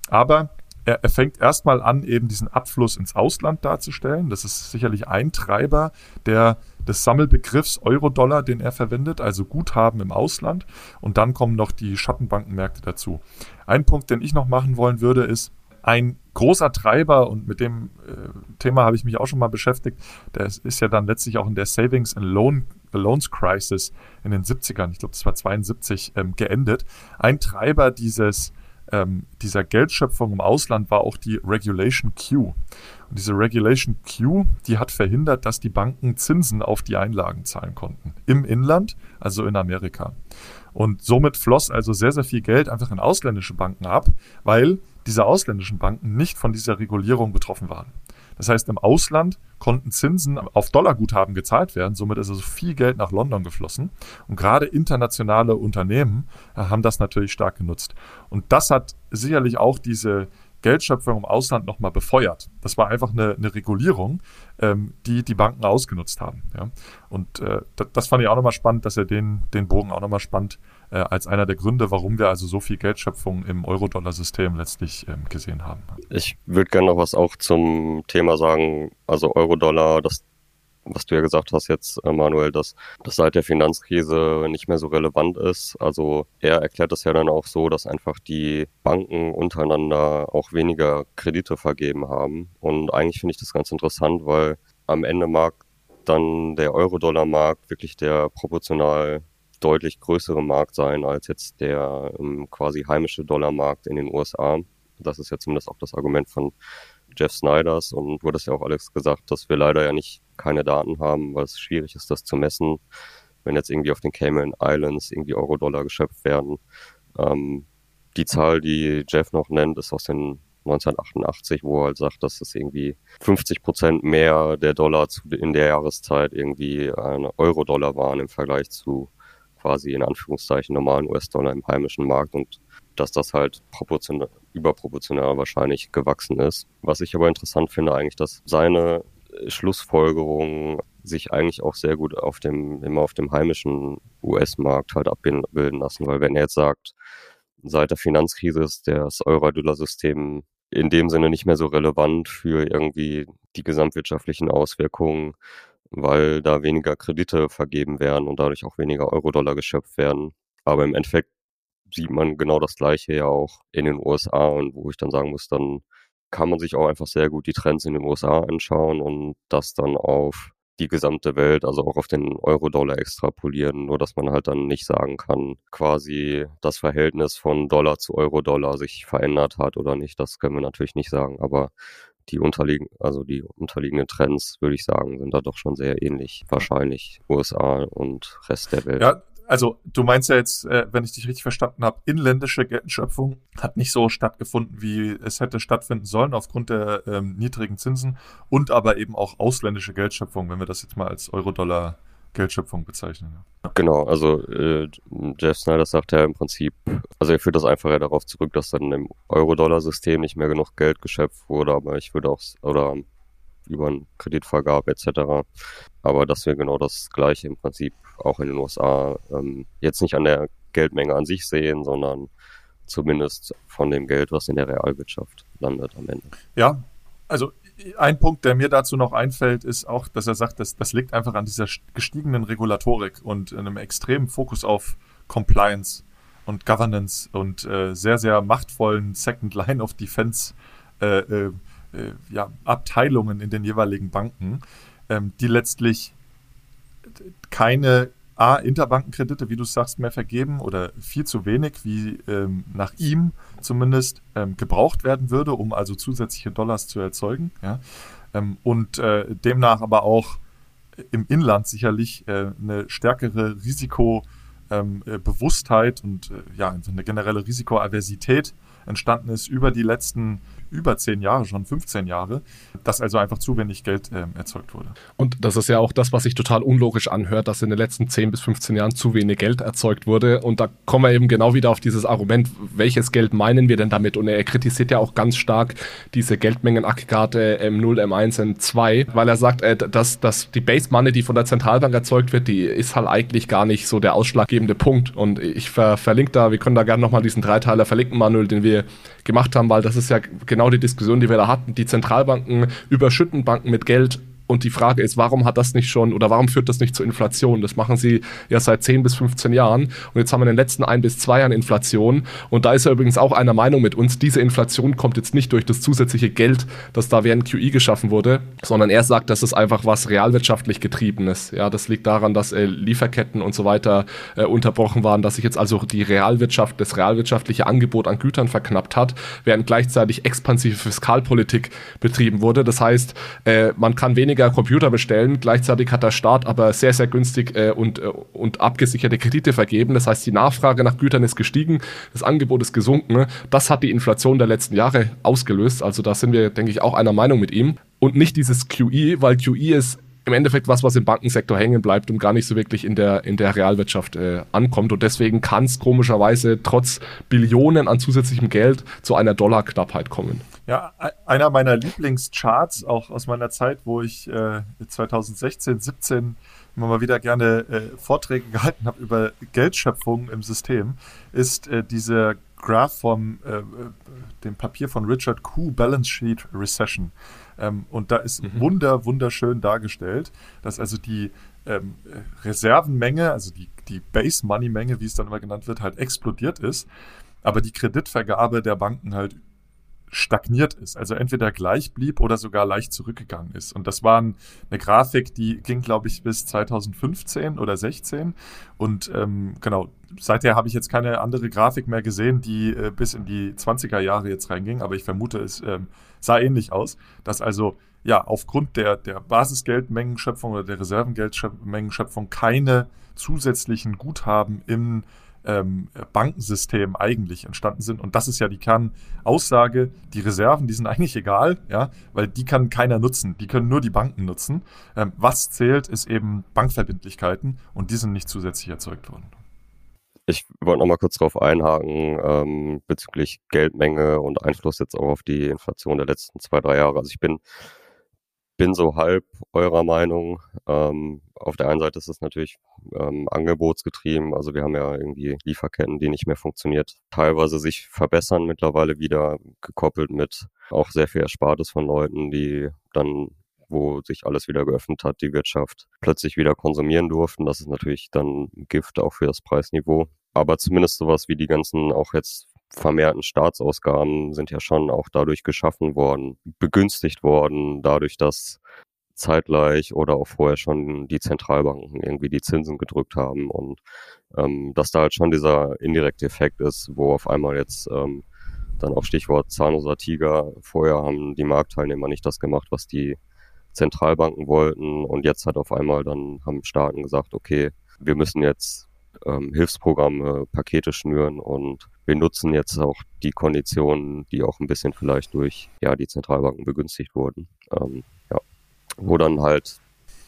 Aber er, er fängt erstmal an, eben diesen Abfluss ins Ausland darzustellen. Das ist sicherlich ein Treiber der, des Sammelbegriffs Euro-Dollar, den er verwendet, also Guthaben im Ausland. Und dann kommen noch die Schattenbankenmärkte dazu. Ein Punkt, den ich noch machen wollen würde, ist, ein großer Treiber, und mit dem äh, Thema habe ich mich auch schon mal beschäftigt, der ist ja dann letztlich auch in der Savings and Loan, Loans Crisis in den 70ern, ich glaube, das war 72, ähm, geendet. Ein Treiber dieses ähm, dieser Geldschöpfung im Ausland war auch die Regulation Q. Und diese Regulation Q, die hat verhindert, dass die Banken Zinsen auf die Einlagen zahlen konnten. Im Inland, also in Amerika. Und somit floss also sehr, sehr viel Geld einfach in ausländische Banken ab, weil diese ausländischen Banken nicht von dieser Regulierung betroffen waren. Das heißt, im Ausland konnten Zinsen auf Dollarguthaben gezahlt werden. Somit ist also viel Geld nach London geflossen. Und gerade internationale Unternehmen äh, haben das natürlich stark genutzt. Und das hat sicherlich auch diese Geldschöpfung im Ausland nochmal befeuert. Das war einfach eine, eine Regulierung, ähm, die die Banken ausgenutzt haben. Ja. Und äh, das, das, fand ich auch nochmal spannend, dass er den, den Bogen auch nochmal spannend äh, als einer der Gründe, warum wir also so viel Geldschöpfung im Euro-Dollar-System letztlich ähm, gesehen haben. Ich würde gerne noch was auch zum Thema sagen, also Euro-Dollar, das was du ja gesagt hast jetzt, äh, Manuel, dass das seit der Finanzkrise nicht mehr so relevant ist. Also er erklärt das ja dann auch so, dass einfach die Banken untereinander auch weniger Kredite vergeben haben. Und eigentlich finde ich das ganz interessant, weil am Ende mag dann der Euro-Dollar-Markt wirklich der proportional deutlich größere Markt sein als jetzt der ähm, quasi heimische Dollarmarkt in den USA. Das ist ja zumindest auch das Argument von Jeff Snyders und du hattest ja auch Alex gesagt, dass wir leider ja nicht keine Daten haben, weil es schwierig ist, das zu messen, wenn jetzt irgendwie auf den Cayman Islands irgendwie Euro-Dollar geschöpft werden. Ähm, die Zahl, die Jeff noch nennt, ist aus den 1988, wo er halt sagt, dass es irgendwie 50 Prozent mehr der Dollar in der Jahreszeit irgendwie ein Euro-Dollar waren im Vergleich zu quasi in Anführungszeichen normalen US-Dollar im heimischen Markt und dass das halt proportional, überproportional wahrscheinlich gewachsen ist. Was ich aber interessant finde eigentlich, dass seine Schlussfolgerungen sich eigentlich auch sehr gut auf dem, immer auf dem heimischen US-Markt halt abbilden lassen, weil wenn er jetzt sagt, seit der Finanzkrise ist das Euro-Dollar-System in dem Sinne nicht mehr so relevant für irgendwie die gesamtwirtschaftlichen Auswirkungen weil da weniger Kredite vergeben werden und dadurch auch weniger Euro-Dollar geschöpft werden. Aber im Endeffekt sieht man genau das Gleiche ja auch in den USA und wo ich dann sagen muss, dann kann man sich auch einfach sehr gut die Trends in den USA anschauen und das dann auf die gesamte Welt, also auch auf den Euro-Dollar extrapolieren, nur dass man halt dann nicht sagen kann, quasi das Verhältnis von Dollar zu Euro-Dollar sich verändert hat oder nicht, das können wir natürlich nicht sagen, aber die unterliegen, also die unterliegenden Trends, würde ich sagen, sind da doch schon sehr ähnlich. Wahrscheinlich USA und Rest der Welt. Ja, also du meinst ja jetzt, äh, wenn ich dich richtig verstanden habe, inländische Geldschöpfung hat nicht so stattgefunden, wie es hätte stattfinden sollen aufgrund der ähm, niedrigen Zinsen und aber eben auch ausländische Geldschöpfung, wenn wir das jetzt mal als Euro-Dollar Geldschöpfung bezeichnen. Ja. Genau, also äh, Jeff Snyder sagt ja im Prinzip, also er führt das einfach ja darauf zurück, dass dann im Euro-Dollar-System nicht mehr genug Geld geschöpft wurde, aber ich würde auch, oder über eine Kreditvergabe etc. Aber dass wir genau das Gleiche im Prinzip auch in den USA ähm, jetzt nicht an der Geldmenge an sich sehen, sondern zumindest von dem Geld, was in der Realwirtschaft landet am Ende. Ja, also ein Punkt, der mir dazu noch einfällt, ist auch, dass er sagt, dass das liegt einfach an dieser gestiegenen Regulatorik und einem extremen Fokus auf Compliance und Governance und äh, sehr, sehr machtvollen Second Line of Defense äh, äh, äh ja, Abteilungen in den jeweiligen Banken, ähm, die letztlich keine A, Interbankenkredite, wie du sagst, mehr vergeben oder viel zu wenig, wie ähm, nach ihm zumindest ähm, gebraucht werden würde, um also zusätzliche Dollars zu erzeugen. Ja? Ähm, und äh, demnach aber auch im Inland sicherlich äh, eine stärkere Risikobewusstheit ähm, äh, und äh, ja, eine generelle Risikoaversität entstanden ist über die letzten über zehn Jahre, schon 15 Jahre, dass also einfach zu wenig Geld äh, erzeugt wurde. Und das ist ja auch das, was sich total unlogisch anhört, dass in den letzten 10 bis 15 Jahren zu wenig Geld erzeugt wurde. Und da kommen wir eben genau wieder auf dieses Argument, welches Geld meinen wir denn damit? Und er kritisiert ja auch ganz stark diese Geldmengenaggregate M0, M1, M2, weil er sagt, äh, dass, dass die Base Money, die von der Zentralbank erzeugt wird, die ist halt eigentlich gar nicht so der ausschlaggebende Punkt. Und ich ver verlinke da, wir können da gerne nochmal diesen Dreiteiler verlinken, Manuel, den wir gemacht haben, weil das ist ja genau die Diskussion, die wir da hatten. Die Zentralbanken überschütten Banken mit Geld und die Frage ist, warum hat das nicht schon oder warum führt das nicht zur Inflation? Das machen sie ja seit 10 bis 15 Jahren. Und jetzt haben wir in den letzten ein bis zwei Jahren Inflation. Und da ist er übrigens auch einer Meinung mit uns. Diese Inflation kommt jetzt nicht durch das zusätzliche Geld, das da während QI geschaffen wurde, sondern er sagt, das ist einfach was realwirtschaftlich getriebenes. Ja, das liegt daran, dass äh, Lieferketten und so weiter äh, unterbrochen waren, dass sich jetzt also die Realwirtschaft, das realwirtschaftliche Angebot an Gütern verknappt hat, während gleichzeitig expansive Fiskalpolitik betrieben wurde. Das heißt, äh, man kann weniger weniger Computer bestellen. Gleichzeitig hat der Staat aber sehr, sehr günstig äh, und, äh, und abgesicherte Kredite vergeben. Das heißt, die Nachfrage nach Gütern ist gestiegen, das Angebot ist gesunken. Das hat die Inflation der letzten Jahre ausgelöst. Also da sind wir, denke ich, auch einer Meinung mit ihm. Und nicht dieses QE, weil QE ist im Endeffekt was, was im Bankensektor hängen bleibt und gar nicht so wirklich in der, in der Realwirtschaft äh, ankommt. Und deswegen kann es komischerweise trotz Billionen an zusätzlichem Geld zu einer Dollarknappheit kommen. Ja, einer meiner Lieblingscharts, auch aus meiner Zeit, wo ich äh, 2016, 17 immer mal wieder gerne äh, Vorträge gehalten habe über Geldschöpfung im System, ist äh, dieser Graph vom äh, äh, dem Papier von Richard Koo, Balance Sheet Recession. Ähm, und da ist mhm. wunder, wunderschön dargestellt, dass also die ähm, Reservenmenge, also die, die Base-Money-Menge, wie es dann immer genannt wird, halt explodiert ist, aber die Kreditvergabe der Banken halt stagniert ist, also entweder gleich blieb oder sogar leicht zurückgegangen ist. Und das war eine Grafik, die ging, glaube ich, bis 2015 oder 16. Und ähm, genau, seither habe ich jetzt keine andere Grafik mehr gesehen, die äh, bis in die 20er Jahre jetzt reinging, aber ich vermute, es ähm, sah ähnlich aus, dass also ja aufgrund der, der Basisgeldmengenschöpfung oder der Reservengeldmengenschöpfung keine zusätzlichen Guthaben im ähm, Bankensystem eigentlich entstanden sind. Und das ist ja die Kernaussage. Die Reserven, die sind eigentlich egal, ja, weil die kann keiner nutzen. Die können nur die Banken nutzen. Ähm, was zählt, ist eben Bankverbindlichkeiten und die sind nicht zusätzlich erzeugt worden. Ich wollte noch mal kurz darauf einhaken ähm, bezüglich Geldmenge und Einfluss jetzt auch auf die Inflation der letzten zwei, drei Jahre. Also ich bin bin so halb eurer Meinung. Ähm, auf der einen Seite ist es natürlich ähm, angebotsgetrieben. Also wir haben ja irgendwie Lieferketten, die nicht mehr funktioniert, teilweise sich verbessern mittlerweile wieder gekoppelt mit auch sehr viel Erspartes von Leuten, die dann wo sich alles wieder geöffnet hat, die Wirtschaft plötzlich wieder konsumieren durften. Das ist natürlich dann Gift auch für das Preisniveau. Aber zumindest sowas wie die ganzen auch jetzt vermehrten Staatsausgaben sind ja schon auch dadurch geschaffen worden, begünstigt worden, dadurch, dass zeitgleich oder auch vorher schon die Zentralbanken irgendwie die Zinsen gedrückt haben und ähm, dass da halt schon dieser indirekte Effekt ist, wo auf einmal jetzt ähm, dann auch Stichwort zahnloser Tiger, vorher haben die Marktteilnehmer nicht das gemacht, was die Zentralbanken wollten und jetzt hat auf einmal dann haben Staaten gesagt, okay, wir müssen jetzt ähm, Hilfsprogramme, Pakete schnüren und wir nutzen jetzt auch die Konditionen, die auch ein bisschen vielleicht durch ja, die Zentralbanken begünstigt wurden. Ähm, ja. Wo dann halt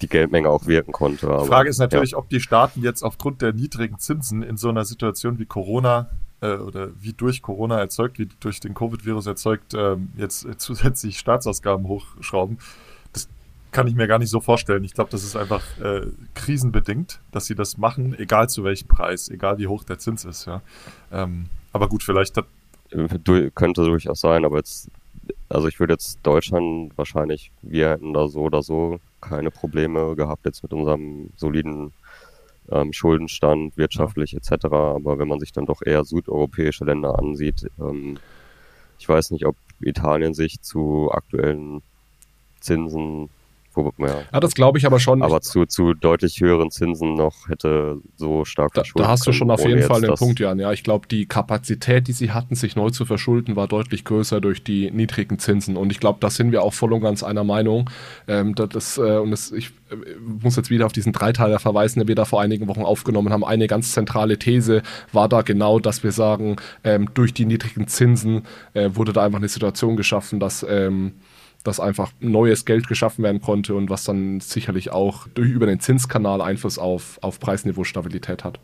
die Geldmenge auch wirken konnte. Die Frage ist natürlich, ja. ob die Staaten jetzt aufgrund der niedrigen Zinsen in so einer Situation wie Corona äh, oder wie durch Corona erzeugt, wie durch den Covid-Virus erzeugt, äh, jetzt zusätzlich Staatsausgaben hochschrauben kann ich mir gar nicht so vorstellen. Ich glaube, das ist einfach äh, krisenbedingt, dass sie das machen, egal zu welchem Preis, egal wie hoch der Zins ist. Ja. Ähm, aber gut, vielleicht hat du, könnte durchaus sein, aber jetzt, also ich würde jetzt Deutschland wahrscheinlich, wir hätten da so oder so keine Probleme gehabt jetzt mit unserem soliden ähm, Schuldenstand, wirtschaftlich etc. Aber wenn man sich dann doch eher südeuropäische Länder ansieht, ähm, ich weiß nicht, ob Italien sich zu aktuellen Zinsen ja. ja, das glaube ich aber schon. Aber zu, zu deutlich höheren Zinsen noch hätte so stark da, Da hast du schon auf jeden Fall den Punkt, Jan. Ja, ich glaube, die Kapazität, die sie hatten, sich neu zu verschulden, war deutlich größer durch die niedrigen Zinsen. Und ich glaube, da sind wir auch voll und ganz einer Meinung. Ähm, das, äh, und das, ich äh, muss jetzt wieder auf diesen Dreiteiler verweisen, den wir da vor einigen Wochen aufgenommen haben. Eine ganz zentrale These war da genau, dass wir sagen, ähm, durch die niedrigen Zinsen äh, wurde da einfach eine Situation geschaffen, dass ähm, dass einfach neues Geld geschaffen werden konnte und was dann sicherlich auch durch über den Zinskanal Einfluss auf, auf Preisniveau-Stabilität hat.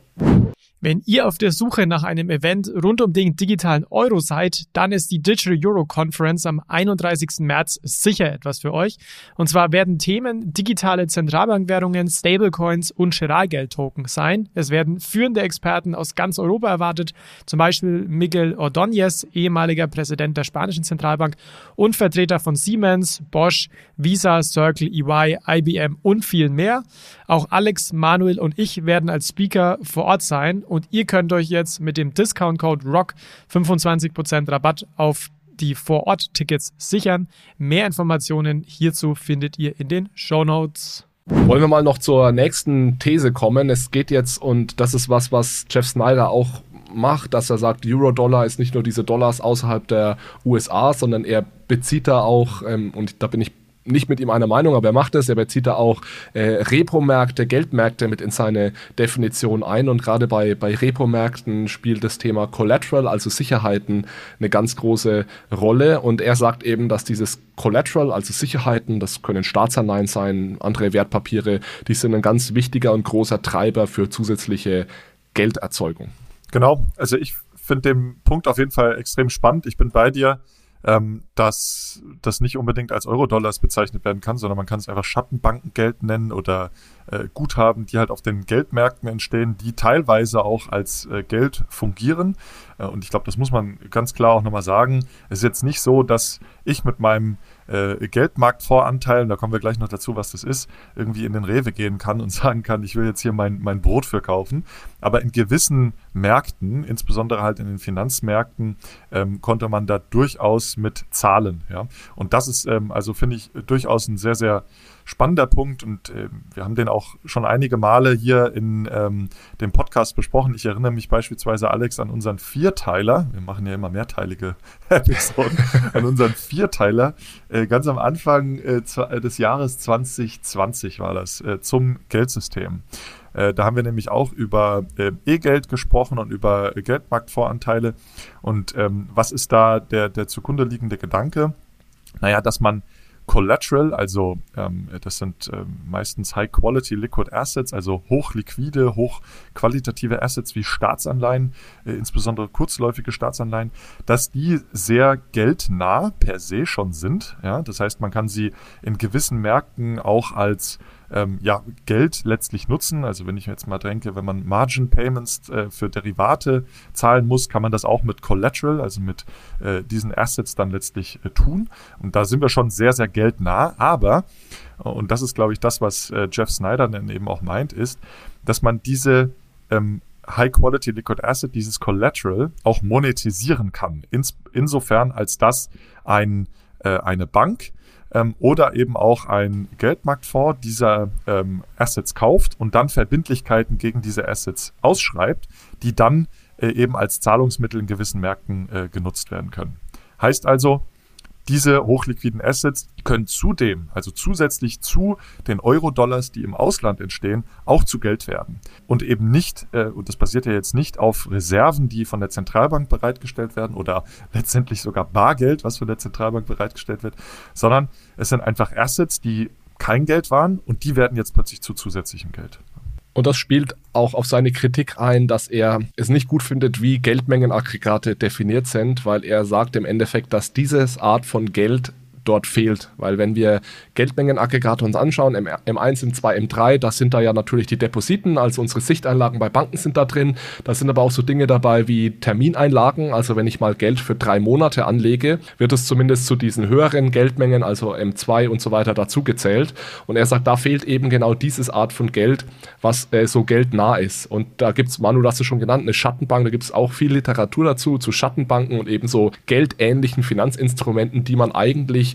Wenn ihr auf der Suche nach einem Event rund um den digitalen Euro seid, dann ist die Digital Euro Conference am 31. März sicher etwas für euch. Und zwar werden Themen digitale Zentralbankwährungen, Stablecoins und Giralgeld-Token sein. Es werden führende Experten aus ganz Europa erwartet, zum Beispiel Miguel Ordóñez, ehemaliger Präsident der spanischen Zentralbank und Vertreter von Siemens, Bosch, Visa, Circle, EY, IBM und viel mehr. Auch Alex, Manuel und ich werden als Speaker vor Ort sein und ihr könnt euch jetzt mit dem Discount-Code ROCK 25% Rabatt auf die Vor-Ort-Tickets sichern. Mehr Informationen hierzu findet ihr in den Show Notes. Wollen wir mal noch zur nächsten These kommen? Es geht jetzt, und das ist was, was Jeff Snyder auch macht, dass er sagt, Euro-Dollar ist nicht nur diese Dollars außerhalb der USA, sondern er bezieht da auch, ähm, und da bin ich nicht mit ihm einer Meinung, aber er macht es. Er bezieht da auch äh, Repo-Märkte, Geldmärkte mit in seine Definition ein. Und gerade bei, bei Repo-Märkten spielt das Thema Collateral, also Sicherheiten, eine ganz große Rolle. Und er sagt eben, dass dieses Collateral, also Sicherheiten, das können Staatsanleihen sein, andere Wertpapiere, die sind ein ganz wichtiger und großer Treiber für zusätzliche Gelderzeugung. Genau, also ich finde den Punkt auf jeden Fall extrem spannend. Ich bin bei dir ähm, dass das nicht unbedingt als Euro-Dollars bezeichnet werden kann, sondern man kann es einfach Schattenbankengeld nennen oder äh, Guthaben, die halt auf den Geldmärkten entstehen, die teilweise auch als äh, Geld fungieren. Äh, und ich glaube, das muss man ganz klar auch nochmal sagen. Es ist jetzt nicht so, dass ich mit meinem äh, Geldmarktvoranteil, und da kommen wir gleich noch dazu, was das ist, irgendwie in den Rewe gehen kann und sagen kann, ich will jetzt hier mein, mein Brot für kaufen. Aber in gewissen Märkten, insbesondere halt in den Finanzmärkten, ähm, konnte man da durchaus mit zahlen. Ja? Und das ist ähm, also, finde ich, durchaus ein sehr, sehr spannender Punkt und äh, wir haben den auch schon einige Male hier in ähm, dem Podcast besprochen. Ich erinnere mich beispielsweise, Alex, an unseren Vierteiler. Wir machen ja immer mehrteilige Episoden. an unseren Vierteiler. Äh, ganz am Anfang äh, äh des Jahres 2020 war das, äh, zum Geldsystem. Äh, da haben wir nämlich auch über E-Geld gesprochen und über Geldmarktvoranteile. Und ähm, was ist da der, der zugrunde liegende Gedanke? Naja, dass man Collateral, also ähm, das sind ähm, meistens High-Quality Liquid Assets, also hochliquide, hochqualitative Assets wie Staatsanleihen, äh, insbesondere kurzläufige Staatsanleihen, dass die sehr geldnah per se schon sind. Ja? Das heißt, man kann sie in gewissen Märkten auch als ähm, ja, Geld letztlich nutzen. Also wenn ich jetzt mal denke, wenn man Margin Payments äh, für Derivate zahlen muss, kann man das auch mit Collateral, also mit äh, diesen Assets dann letztlich äh, tun. Und da sind wir schon sehr, sehr geldnah. Aber, und das ist, glaube ich, das, was äh, Jeff Snyder dann eben auch meint, ist, dass man diese ähm, High-Quality Liquid Asset, dieses Collateral, auch monetisieren kann. Ins, insofern, als dass ein, äh, eine Bank ähm, oder eben auch ein Geldmarktfonds dieser ähm, Assets kauft und dann Verbindlichkeiten gegen diese Assets ausschreibt, die dann äh, eben als Zahlungsmittel in gewissen Märkten äh, genutzt werden können. Heißt also, diese hochliquiden Assets können zudem, also zusätzlich zu den Euro-Dollars, die im Ausland entstehen, auch zu Geld werden. Und eben nicht, äh, und das basiert ja jetzt nicht auf Reserven, die von der Zentralbank bereitgestellt werden oder letztendlich sogar Bargeld, was von der Zentralbank bereitgestellt wird, sondern es sind einfach Assets, die kein Geld waren und die werden jetzt plötzlich zu zusätzlichem Geld. Und das spielt auch auf seine Kritik ein, dass er es nicht gut findet, wie Geldmengenaggregate definiert sind, weil er sagt im Endeffekt, dass diese Art von Geld dort fehlt. Weil wenn wir Geldmengenaggregate uns anschauen, M, 1 M2, M3, da sind da ja natürlich die Depositen, also unsere Sichteinlagen bei Banken sind da drin. Da sind aber auch so Dinge dabei wie Termineinlagen. Also wenn ich mal Geld für drei Monate anlege, wird es zumindest zu diesen höheren Geldmengen, also M2 und so weiter, dazu gezählt. Und er sagt, da fehlt eben genau dieses Art von Geld, was äh, so geldnah ist. Und da gibt es, Manu, du hast es schon genannt, eine Schattenbank, da gibt es auch viel Literatur dazu, zu Schattenbanken und eben so geldähnlichen Finanzinstrumenten, die man eigentlich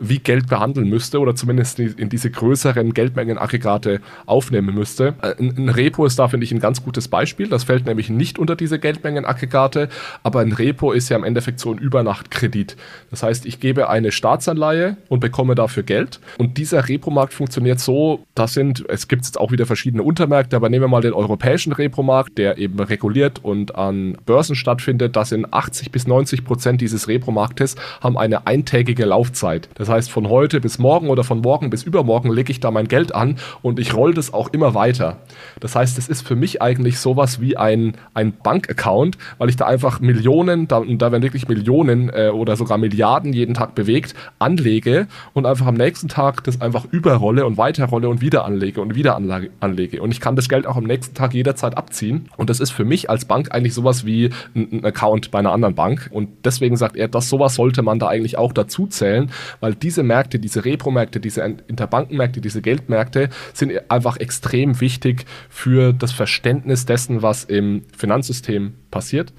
wie Geld behandeln müsste oder zumindest in diese größeren Geldmengenaggregate aufnehmen müsste. Äh, ein, Repo ist da, finde ich, ein ganz gutes Beispiel. Das fällt nämlich nicht unter diese Geldmengenaggregate, aber ein Repo ist ja im Endeffekt so ein Übernachtkredit. Das heißt, ich gebe eine Staatsanleihe und bekomme dafür Geld. Und dieser Repo-Markt funktioniert so, das sind, es gibt jetzt auch wieder verschiedene Untermärkte, aber nehmen wir mal den europäischen Repo-Markt, der eben reguliert und an Börsen stattfindet. Da sind 80 bis 90 Prozent dieses Repo-Marktes haben eine eintägige Laufzeit. Das heißt, von heute bis morgen oder von morgen bis übermorgen lege ich da mein Geld an und ich roll das auch immer weiter. Das heißt, es ist für mich eigentlich sowas wie ein, ein Bankaccount, weil ich da einfach Millionen, da, da werden wirklich Millionen äh, oder sogar Milliarden jeden Tag bewegt, anlege und einfach am nächsten Tag das einfach überrolle und weiterrolle und wieder anlege und wieder anlege. Und ich kann das Geld auch am nächsten Tag jederzeit abziehen. Und das ist für mich als Bank eigentlich sowas wie ein, ein Account bei einer anderen Bank. Und deswegen sagt er, dass sowas sollte man da eigentlich auch dazu zählen, weil diese Märkte, diese Repro-Märkte, diese Interbankenmärkte, diese Geldmärkte sind einfach extrem wichtig für das Verständnis dessen, was im Finanzsystem passiert.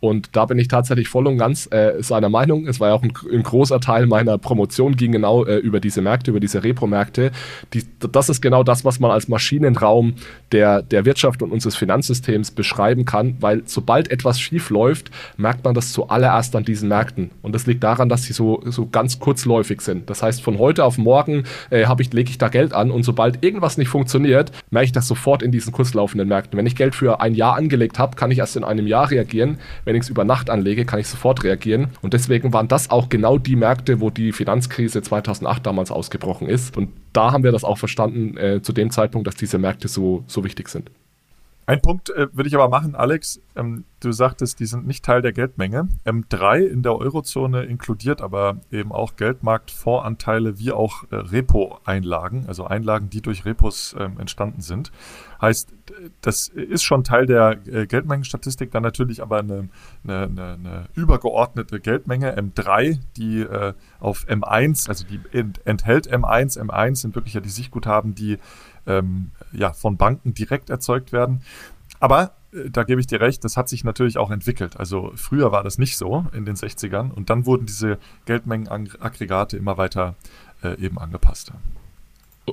Und da bin ich tatsächlich voll und ganz äh, seiner Meinung. Es war ja auch ein, ein großer Teil meiner Promotion, ging genau äh, über diese Märkte, über diese Repro-Märkte. Die, das ist genau das, was man als Maschinenraum der, der Wirtschaft und unseres Finanzsystems beschreiben kann, weil sobald etwas schief läuft, merkt man das zuallererst an diesen Märkten. Und das liegt daran, dass sie so, so ganz kurzläufig sind. Das heißt, von heute auf morgen äh, ich, lege ich da Geld an und sobald irgendwas nicht funktioniert, merke ich das sofort in diesen kurzlaufenden Märkten. Wenn ich Geld für ein Jahr angelegt habe, kann ich erst in einem Jahr reagieren wenn ich es über Nacht anlege, kann ich sofort reagieren. Und deswegen waren das auch genau die Märkte, wo die Finanzkrise 2008 damals ausgebrochen ist. Und da haben wir das auch verstanden äh, zu dem Zeitpunkt, dass diese Märkte so, so wichtig sind. Ein Punkt äh, würde ich aber machen, Alex. Ähm, du sagtest, die sind nicht Teil der Geldmenge. M3 in der Eurozone inkludiert aber eben auch Geldmarktfondsanteile wie auch äh, Repo-Einlagen, also Einlagen, die durch Repos ähm, entstanden sind. Heißt, das ist schon Teil der äh, Geldmengenstatistik, dann natürlich aber eine, eine, eine, übergeordnete Geldmenge M3, die äh, auf M1, also die ent, enthält M1. M1 sind wirklich ja die Sichtguthaben, die ähm, ja, von Banken direkt erzeugt werden. Aber äh, da gebe ich dir recht, das hat sich natürlich auch entwickelt. Also früher war das nicht so in den 60ern und dann wurden diese Geldmengenaggregate immer weiter äh, eben angepasst.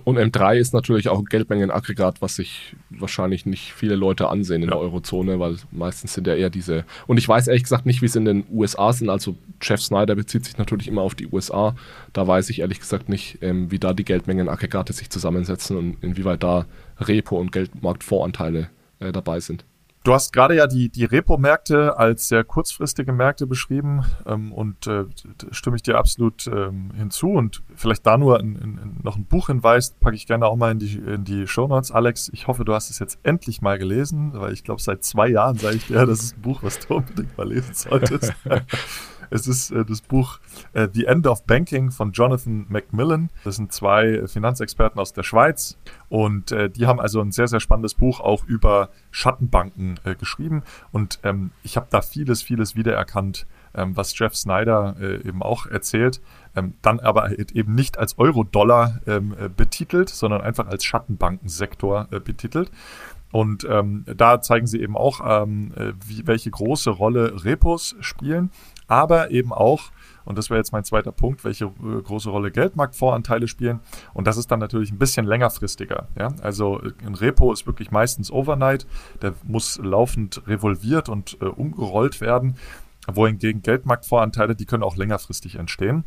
Und M3 ist natürlich auch ein Geldmengenaggregat, was sich wahrscheinlich nicht viele Leute ansehen in ja. der Eurozone, weil meistens sind ja eher diese. Und ich weiß ehrlich gesagt nicht, wie es in den USA sind. Also Jeff Snyder bezieht sich natürlich immer auf die USA. Da weiß ich ehrlich gesagt nicht, ähm, wie da die Geldmengenaggregate sich zusammensetzen und inwieweit da Repo- und Geldmarktfondsanteile äh, dabei sind. Du hast gerade ja die, die Repo-Märkte als sehr kurzfristige Märkte beschrieben ähm, und äh, stimme ich dir absolut ähm, hinzu. Und vielleicht da nur in, in, noch ein Buchhinweis, packe ich gerne auch mal in die, in die Show Notes. Alex, ich hoffe, du hast es jetzt endlich mal gelesen, weil ich glaube, seit zwei Jahren sage ich dir, das ist ein Buch, was du unbedingt mal lesen solltest. Es ist äh, das Buch äh, The End of Banking von Jonathan Macmillan. Das sind zwei Finanzexperten aus der Schweiz und äh, die haben also ein sehr, sehr spannendes Buch auch über Schattenbanken äh, geschrieben. Und ähm, ich habe da vieles, vieles wiedererkannt, ähm, was Jeff Snyder äh, eben auch erzählt. Ähm, dann aber halt eben nicht als Euro-Dollar ähm, äh, betitelt, sondern einfach als Schattenbankensektor betitelt. Und ähm, da zeigen sie eben auch, ähm, wie, welche große Rolle Repos spielen aber eben auch, und das wäre jetzt mein zweiter Punkt, welche äh, große Rolle Geldmarktvoranteile spielen. Und das ist dann natürlich ein bisschen längerfristiger. Ja? Also äh, ein Repo ist wirklich meistens Overnight, der muss laufend revolviert und äh, umgerollt werden, wohingegen Geldmarktvoranteile, die können auch längerfristig entstehen.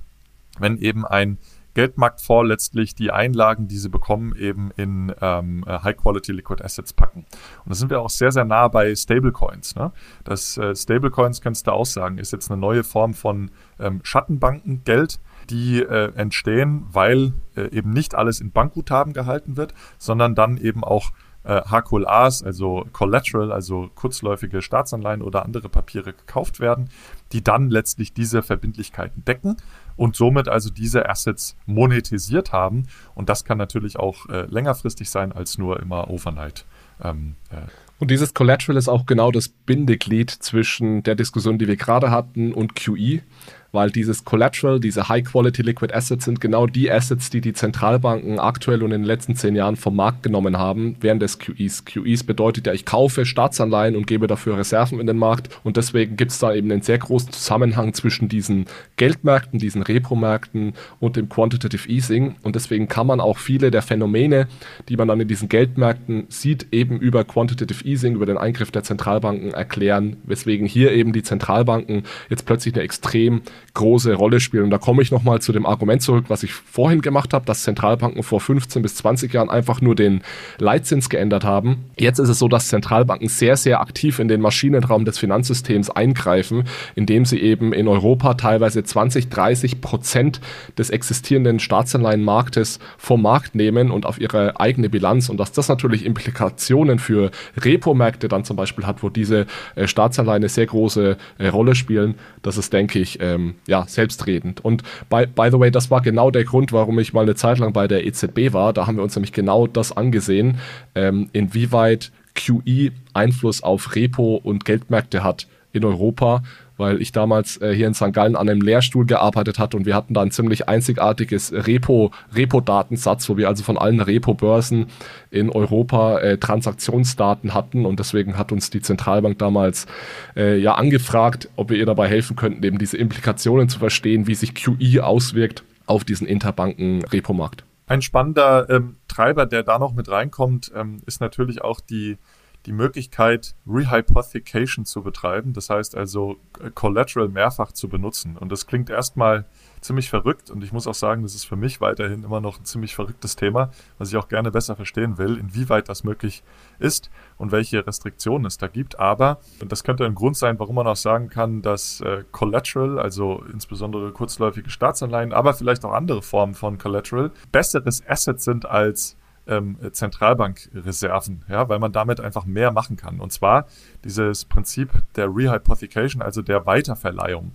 Wenn eben ein Geldmarktfonds letztlich die Einlagen, die sie bekommen, eben in ähm, äh, High-Quality Liquid Assets packen. Und da sind wir auch sehr, sehr nah bei Stablecoins. Ne? Das äh, Stablecoins, kannst du auch sagen, ist jetzt eine neue Form von ähm, Schattenbankengeld, die äh, entstehen, weil äh, eben nicht alles in Bankguthaben gehalten wird, sondern dann eben auch HQLAs, äh, also Collateral, also kurzläufige Staatsanleihen oder andere Papiere gekauft werden, die dann letztlich diese Verbindlichkeiten decken und somit also diese Assets monetisiert haben. Und das kann natürlich auch äh, längerfristig sein als nur immer overnight. Ähm, äh. Und dieses Collateral ist auch genau das Bindeglied zwischen der Diskussion, die wir gerade hatten, und QE weil dieses Collateral, diese High-Quality Liquid Assets sind genau die Assets, die die Zentralbanken aktuell und in den letzten zehn Jahren vom Markt genommen haben während des QEs. QEs bedeutet ja, ich kaufe Staatsanleihen und gebe dafür Reserven in den Markt und deswegen gibt es da eben einen sehr großen Zusammenhang zwischen diesen Geldmärkten, diesen Repo-Märkten und dem Quantitative Easing und deswegen kann man auch viele der Phänomene, die man dann in diesen Geldmärkten sieht, eben über Quantitative Easing, über den Eingriff der Zentralbanken erklären, weswegen hier eben die Zentralbanken jetzt plötzlich eine extrem große Rolle spielen. Und da komme ich nochmal zu dem Argument zurück, was ich vorhin gemacht habe, dass Zentralbanken vor 15 bis 20 Jahren einfach nur den Leitzins geändert haben. Jetzt ist es so, dass Zentralbanken sehr, sehr aktiv in den Maschinenraum des Finanzsystems eingreifen, indem sie eben in Europa teilweise 20, 30 Prozent des existierenden Staatsanleihenmarktes vom Markt nehmen und auf ihre eigene Bilanz. Und dass das natürlich Implikationen für Repo-Märkte dann zum Beispiel hat, wo diese äh, Staatsanleihen eine sehr große äh, Rolle spielen, das ist, denke ich, ähm, ja, selbstredend. Und by, by the way, das war genau der Grund, warum ich mal eine Zeit lang bei der EZB war. Da haben wir uns nämlich genau das angesehen, ähm, inwieweit QE Einfluss auf Repo und Geldmärkte hat in Europa weil ich damals äh, hier in St. Gallen an einem Lehrstuhl gearbeitet hatte und wir hatten da ein ziemlich einzigartiges Repo, Repo-Datensatz, wo wir also von allen Repo-Börsen in Europa äh, Transaktionsdaten hatten und deswegen hat uns die Zentralbank damals äh, ja angefragt, ob wir ihr dabei helfen könnten, eben diese Implikationen zu verstehen, wie sich QI auswirkt auf diesen Interbanken-Repo-Markt. Ein spannender ähm, Treiber, der da noch mit reinkommt, ähm, ist natürlich auch die, die Möglichkeit, Rehypothecation zu betreiben. Das heißt also, äh, Collateral mehrfach zu benutzen. Und das klingt erstmal ziemlich verrückt und ich muss auch sagen, das ist für mich weiterhin immer noch ein ziemlich verrücktes Thema, was ich auch gerne besser verstehen will, inwieweit das möglich ist und welche Restriktionen es da gibt. Aber, und das könnte ein Grund sein, warum man auch sagen kann, dass äh, Collateral, also insbesondere kurzläufige Staatsanleihen, aber vielleicht auch andere Formen von Collateral, besseres Asset sind als ähm, Zentralbankreserven, ja, weil man damit einfach mehr machen kann. Und zwar dieses Prinzip der Rehypothecation, also der Weiterverleihung.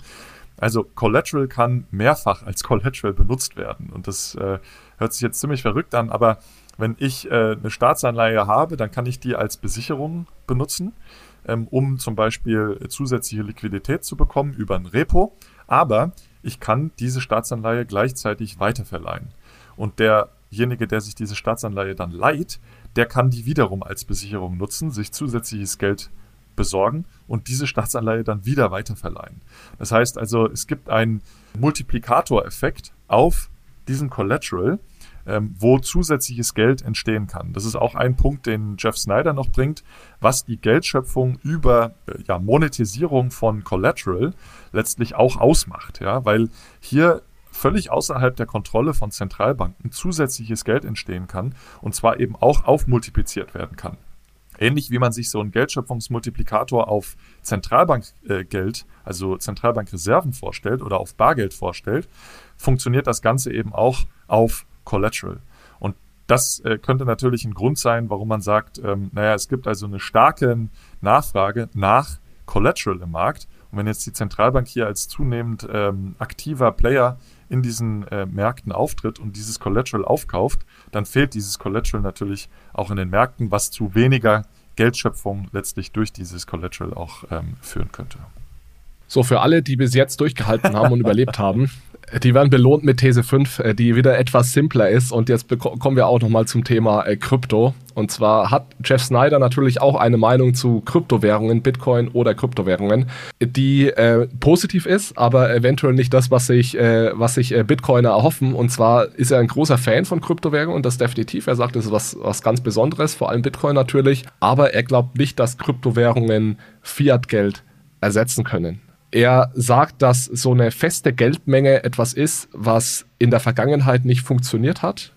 Also Collateral kann mehrfach als Collateral benutzt werden. Und das äh, hört sich jetzt ziemlich verrückt an, aber wenn ich äh, eine Staatsanleihe habe, dann kann ich die als Besicherung benutzen, ähm, um zum Beispiel zusätzliche Liquidität zu bekommen über ein Repo. Aber ich kann diese Staatsanleihe gleichzeitig weiterverleihen. Und derjenige, der sich diese Staatsanleihe dann leiht, der kann die wiederum als Besicherung nutzen, sich zusätzliches Geld besorgen und diese Staatsanleihe dann wieder weiterverleihen. Das heißt also, es gibt einen Multiplikatoreffekt auf diesen Collateral, ähm, wo zusätzliches Geld entstehen kann. Das ist auch ein Punkt, den Jeff Snyder noch bringt, was die Geldschöpfung über äh, ja, Monetisierung von Collateral letztlich auch ausmacht. Ja? Weil hier völlig außerhalb der Kontrolle von Zentralbanken zusätzliches Geld entstehen kann und zwar eben auch aufmultipliziert werden kann. Ähnlich wie man sich so einen Geldschöpfungsmultiplikator auf Zentralbankgeld, äh, also Zentralbankreserven vorstellt oder auf Bargeld vorstellt, funktioniert das Ganze eben auch auf Collateral. Und das äh, könnte natürlich ein Grund sein, warum man sagt, ähm, naja, es gibt also eine starke Nachfrage nach Collateral im Markt. Und wenn jetzt die Zentralbank hier als zunehmend ähm, aktiver Player in diesen äh, Märkten auftritt und dieses Collateral aufkauft, dann fehlt dieses Collateral natürlich auch in den Märkten, was zu weniger Geldschöpfung letztlich durch dieses Collateral auch ähm, führen könnte. So, für alle, die bis jetzt durchgehalten haben und überlebt haben, die werden belohnt mit These 5, äh, die wieder etwas simpler ist. Und jetzt kommen wir auch nochmal zum Thema äh, Krypto. Und zwar hat Jeff Snyder natürlich auch eine Meinung zu Kryptowährungen, Bitcoin oder Kryptowährungen, die äh, positiv ist, aber eventuell nicht das, was sich, äh, was sich äh, Bitcoiner erhoffen. Und zwar ist er ein großer Fan von Kryptowährungen und das definitiv. Er sagt, das ist was, was ganz Besonderes, vor allem Bitcoin natürlich. Aber er glaubt nicht, dass Kryptowährungen Fiat-Geld ersetzen können. Er sagt, dass so eine feste Geldmenge etwas ist, was in der Vergangenheit nicht funktioniert hat.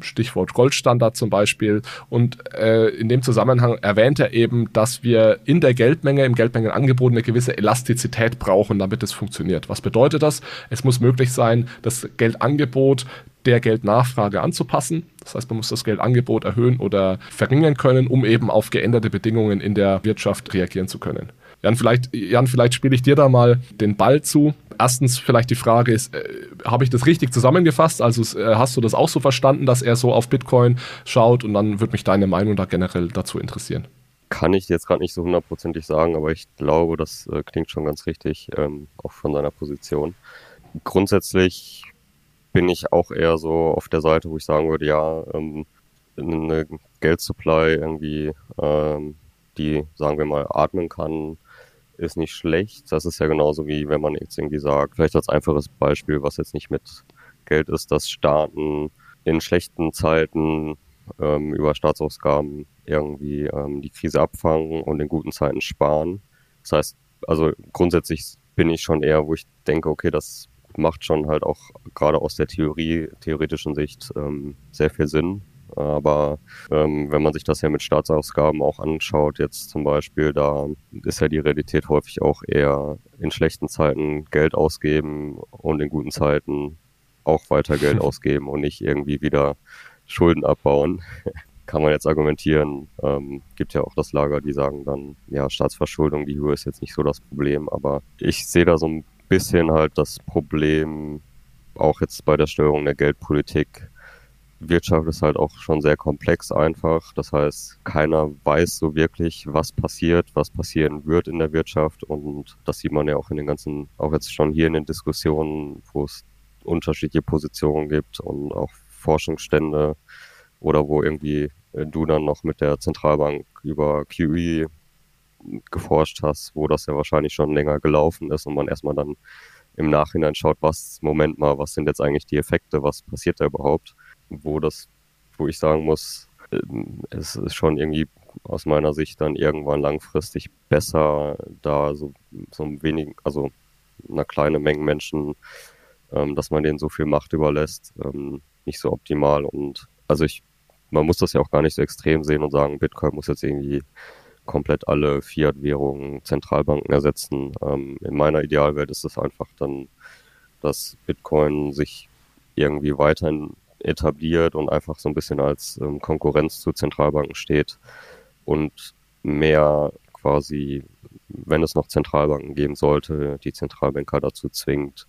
Stichwort Goldstandard zum Beispiel. Und äh, in dem Zusammenhang erwähnt er eben, dass wir in der Geldmenge, im Geldmengenangebot eine gewisse Elastizität brauchen, damit es funktioniert. Was bedeutet das? Es muss möglich sein, das Geldangebot der Geldnachfrage anzupassen. Das heißt, man muss das Geldangebot erhöhen oder verringern können, um eben auf geänderte Bedingungen in der Wirtschaft reagieren zu können. Jan, vielleicht, Jan, vielleicht spiele ich dir da mal den Ball zu. Erstens vielleicht die Frage ist, äh, habe ich das richtig zusammengefasst? Also äh, hast du das auch so verstanden, dass er so auf Bitcoin schaut? Und dann würde mich deine Meinung da generell dazu interessieren. Kann ich jetzt gerade nicht so hundertprozentig sagen, aber ich glaube, das äh, klingt schon ganz richtig, ähm, auch von seiner Position. Grundsätzlich bin ich auch eher so auf der Seite, wo ich sagen würde, ja, ähm, eine Geldsupply irgendwie, ähm, die, sagen wir mal, atmen kann, ist nicht schlecht. Das ist ja genauso wie wenn man jetzt irgendwie sagt, vielleicht als einfaches Beispiel, was jetzt nicht mit Geld ist, dass Staaten in schlechten Zeiten ähm, über Staatsausgaben irgendwie ähm, die Krise abfangen und in guten Zeiten sparen. Das heißt, also grundsätzlich bin ich schon eher, wo ich denke, okay, das macht schon halt auch gerade aus der Theorie, theoretischen Sicht ähm, sehr viel Sinn, aber ähm, wenn man sich das ja mit Staatsausgaben auch anschaut, jetzt zum Beispiel, da ist ja die Realität häufig auch eher in schlechten Zeiten Geld ausgeben und in guten Zeiten auch weiter Geld ausgeben und nicht irgendwie wieder Schulden abbauen. Kann man jetzt argumentieren. Ähm, gibt ja auch das Lager, die sagen dann, ja, Staatsverschuldung, die Höhe ist jetzt nicht so das Problem. Aber ich sehe da so ein bisschen halt das Problem, auch jetzt bei der Steuerung der Geldpolitik, Wirtschaft ist halt auch schon sehr komplex einfach. Das heißt, keiner weiß so wirklich, was passiert, was passieren wird in der Wirtschaft. Und das sieht man ja auch in den ganzen, auch jetzt schon hier in den Diskussionen, wo es unterschiedliche Positionen gibt und auch Forschungsstände oder wo irgendwie äh, du dann noch mit der Zentralbank über QE geforscht hast, wo das ja wahrscheinlich schon länger gelaufen ist und man erstmal dann im Nachhinein schaut, was, Moment mal, was sind jetzt eigentlich die Effekte, was passiert da überhaupt, wo das, wo ich sagen muss, ähm, es ist schon irgendwie aus meiner Sicht dann irgendwann langfristig besser, da so, so ein wenig, also einer kleinen Menge Menschen, ähm, dass man denen so viel Macht überlässt, ähm, nicht so optimal und also ich, man muss das ja auch gar nicht so extrem sehen und sagen, Bitcoin muss jetzt irgendwie komplett alle Fiat-Währungen, Zentralbanken ersetzen. Ähm, in meiner Idealwelt ist es einfach dann, dass Bitcoin sich irgendwie weiterhin etabliert und einfach so ein bisschen als ähm, Konkurrenz zu Zentralbanken steht und mehr quasi, wenn es noch Zentralbanken geben sollte, die Zentralbanker dazu zwingt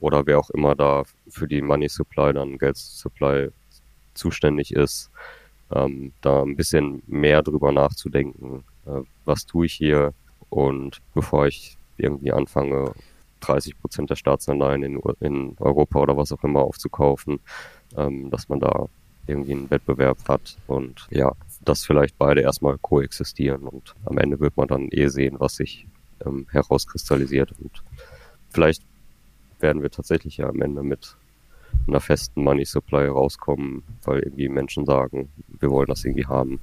oder wer auch immer da für die Money Supply, dann Geld Supply zuständig ist, ähm, da ein bisschen mehr drüber nachzudenken, äh, was tue ich hier? Und bevor ich irgendwie anfange, 30 Prozent der Staatsanleihen in, in, Europa oder was auch immer aufzukaufen, ähm, dass man da irgendwie einen Wettbewerb hat und ja, dass vielleicht beide erstmal koexistieren und am Ende wird man dann eh sehen, was sich ähm, herauskristallisiert und vielleicht werden wir tatsächlich ja am Ende mit einer festen Money Supply rauskommen, weil irgendwie Menschen sagen, wir wollen das irgendwie haben.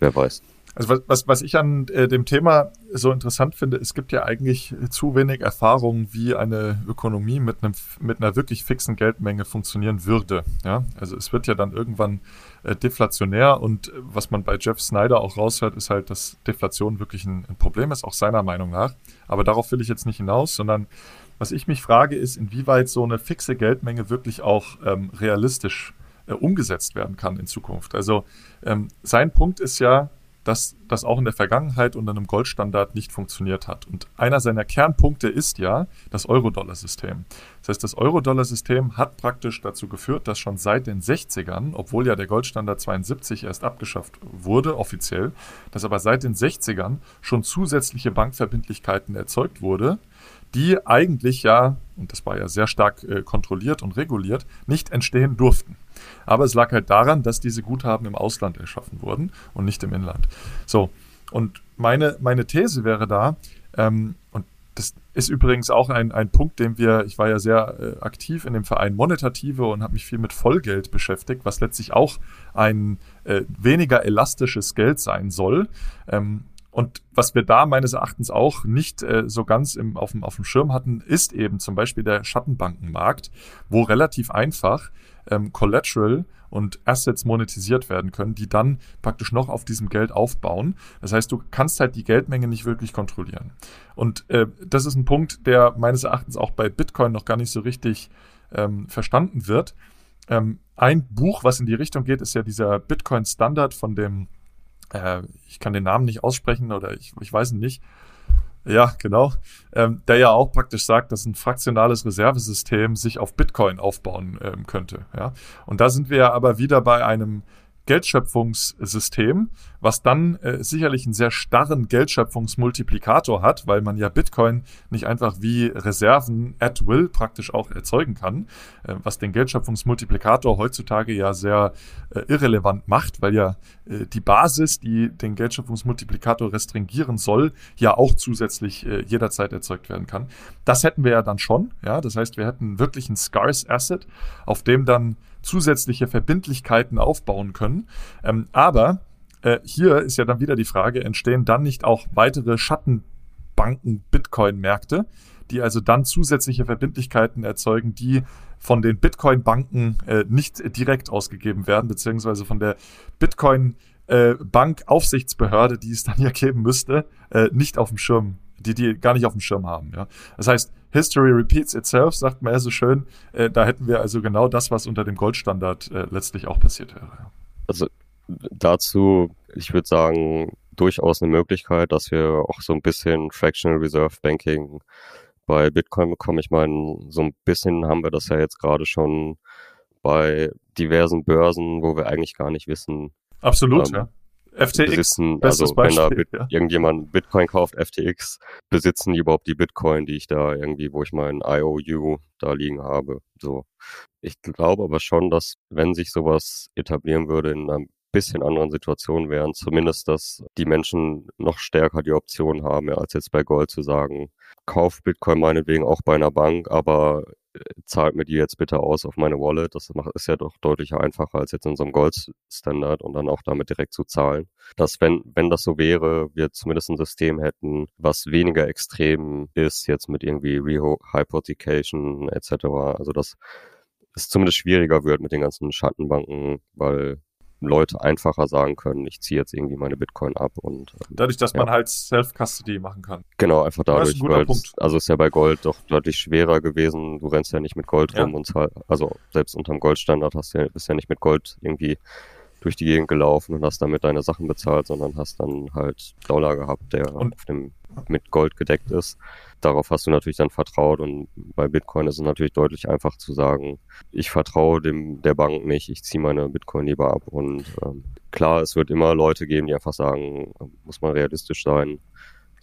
Wer weiß. Also was, was, was ich an äh, dem Thema so interessant finde, es gibt ja eigentlich zu wenig Erfahrung, wie eine Ökonomie mit einem mit einer wirklich fixen Geldmenge funktionieren würde. Ja, also es wird ja dann irgendwann äh, deflationär und äh, was man bei Jeff Snyder auch raushört, ist halt, dass Deflation wirklich ein, ein Problem ist, auch seiner Meinung nach. Aber darauf will ich jetzt nicht hinaus, sondern was ich mich frage, ist, inwieweit so eine fixe Geldmenge wirklich auch ähm, realistisch äh, umgesetzt werden kann in Zukunft. Also ähm, sein Punkt ist ja, dass das auch in der Vergangenheit unter einem Goldstandard nicht funktioniert hat. Und einer seiner Kernpunkte ist ja das Euro-Dollar-System. Das heißt, das Euro-Dollar-System hat praktisch dazu geführt, dass schon seit den 60ern, obwohl ja der Goldstandard 72 erst abgeschafft wurde, offiziell, dass aber seit den 60ern schon zusätzliche Bankverbindlichkeiten erzeugt wurde, die eigentlich ja, und das war ja sehr stark äh, kontrolliert und reguliert, nicht entstehen durften. Aber es lag halt daran, dass diese Guthaben im Ausland erschaffen wurden und nicht im Inland. So, und meine, meine These wäre da, ähm, und das ist übrigens auch ein, ein Punkt, den wir, ich war ja sehr äh, aktiv in dem Verein Monetative und habe mich viel mit Vollgeld beschäftigt, was letztlich auch ein äh, weniger elastisches Geld sein soll. Ähm, und was wir da meines Erachtens auch nicht äh, so ganz im, auf, dem, auf dem Schirm hatten, ist eben zum Beispiel der Schattenbankenmarkt, wo relativ einfach ähm, Collateral und Assets monetisiert werden können, die dann praktisch noch auf diesem Geld aufbauen. Das heißt, du kannst halt die Geldmenge nicht wirklich kontrollieren. Und äh, das ist ein Punkt, der meines Erachtens auch bei Bitcoin noch gar nicht so richtig ähm, verstanden wird. Ähm, ein Buch, was in die Richtung geht, ist ja dieser Bitcoin-Standard von dem äh, ich kann den Namen nicht aussprechen oder ich, ich weiß ihn nicht. Ja, genau. Ähm, der ja auch praktisch sagt, dass ein fraktionales Reservesystem sich auf Bitcoin aufbauen ähm, könnte. Ja? Und da sind wir ja aber wieder bei einem Geldschöpfungssystem, was dann äh, sicherlich einen sehr starren Geldschöpfungsmultiplikator hat, weil man ja Bitcoin nicht einfach wie Reserven at will praktisch auch erzeugen kann, äh, was den Geldschöpfungsmultiplikator heutzutage ja sehr äh, irrelevant macht, weil ja äh, die Basis, die den Geldschöpfungsmultiplikator restringieren soll, ja auch zusätzlich äh, jederzeit erzeugt werden kann. Das hätten wir ja dann schon, ja, das heißt, wir hätten wirklich ein scarce Asset, auf dem dann zusätzliche Verbindlichkeiten aufbauen können. Ähm, aber äh, hier ist ja dann wieder die Frage, entstehen dann nicht auch weitere Schattenbanken Bitcoin-Märkte, die also dann zusätzliche Verbindlichkeiten erzeugen, die von den Bitcoin-Banken äh, nicht direkt ausgegeben werden, beziehungsweise von der Bitcoin- äh, Bankaufsichtsbehörde, die es dann ja geben müsste, äh, nicht auf dem Schirm, die die gar nicht auf dem Schirm haben. Ja. Das heißt, History repeats itself, sagt man ja so schön. Äh, da hätten wir also genau das, was unter dem Goldstandard äh, letztlich auch passiert wäre. Also dazu, ich würde sagen, durchaus eine Möglichkeit, dass wir auch so ein bisschen Fractional Reserve Banking bei Bitcoin bekommen. Ich meine, so ein bisschen haben wir das ja jetzt gerade schon bei diversen Börsen, wo wir eigentlich gar nicht wissen. Absolut, ähm, ja. FTX besitzen, also wenn da ja. irgendjemand Bitcoin kauft, FTX, besitzen die überhaupt die Bitcoin, die ich da irgendwie, wo ich meinen IOU da liegen habe. So. Ich glaube aber schon, dass wenn sich sowas etablieren würde in einer bisschen anderen Situation wären, zumindest, dass die Menschen noch stärker die Option haben, als jetzt bei Gold zu sagen, kauf Bitcoin meinetwegen auch bei einer Bank, aber zahlt mir die jetzt bitte aus auf meine Wallet. Das ist ja doch deutlich einfacher als jetzt in so einem Gold-Standard und dann auch damit direkt zu zahlen. Dass wenn, wenn das so wäre, wir zumindest ein System hätten, was weniger extrem ist, jetzt mit irgendwie Rehypothecation etc. Also dass es zumindest schwieriger wird mit den ganzen Schattenbanken, weil Leute einfacher sagen können, ich ziehe jetzt irgendwie meine Bitcoin ab und ähm, dadurch, dass ja. man halt Self-Custody machen kann. Genau, einfach dadurch, ein weil das, also ist ja bei Gold doch deutlich schwerer gewesen. Du rennst ja nicht mit Gold ja. rum und zahl, also selbst unterm Goldstandard hast du ja, bist ja nicht mit Gold irgendwie durch die Gegend gelaufen und hast damit deine Sachen bezahlt, sondern hast dann halt Dollar gehabt, der dem mit Gold gedeckt ist darauf hast du natürlich dann vertraut und bei Bitcoin ist es natürlich deutlich einfach zu sagen, ich vertraue dem der Bank nicht, ich ziehe meine Bitcoin lieber ab und ähm, klar, es wird immer Leute geben, die einfach sagen, muss man realistisch sein.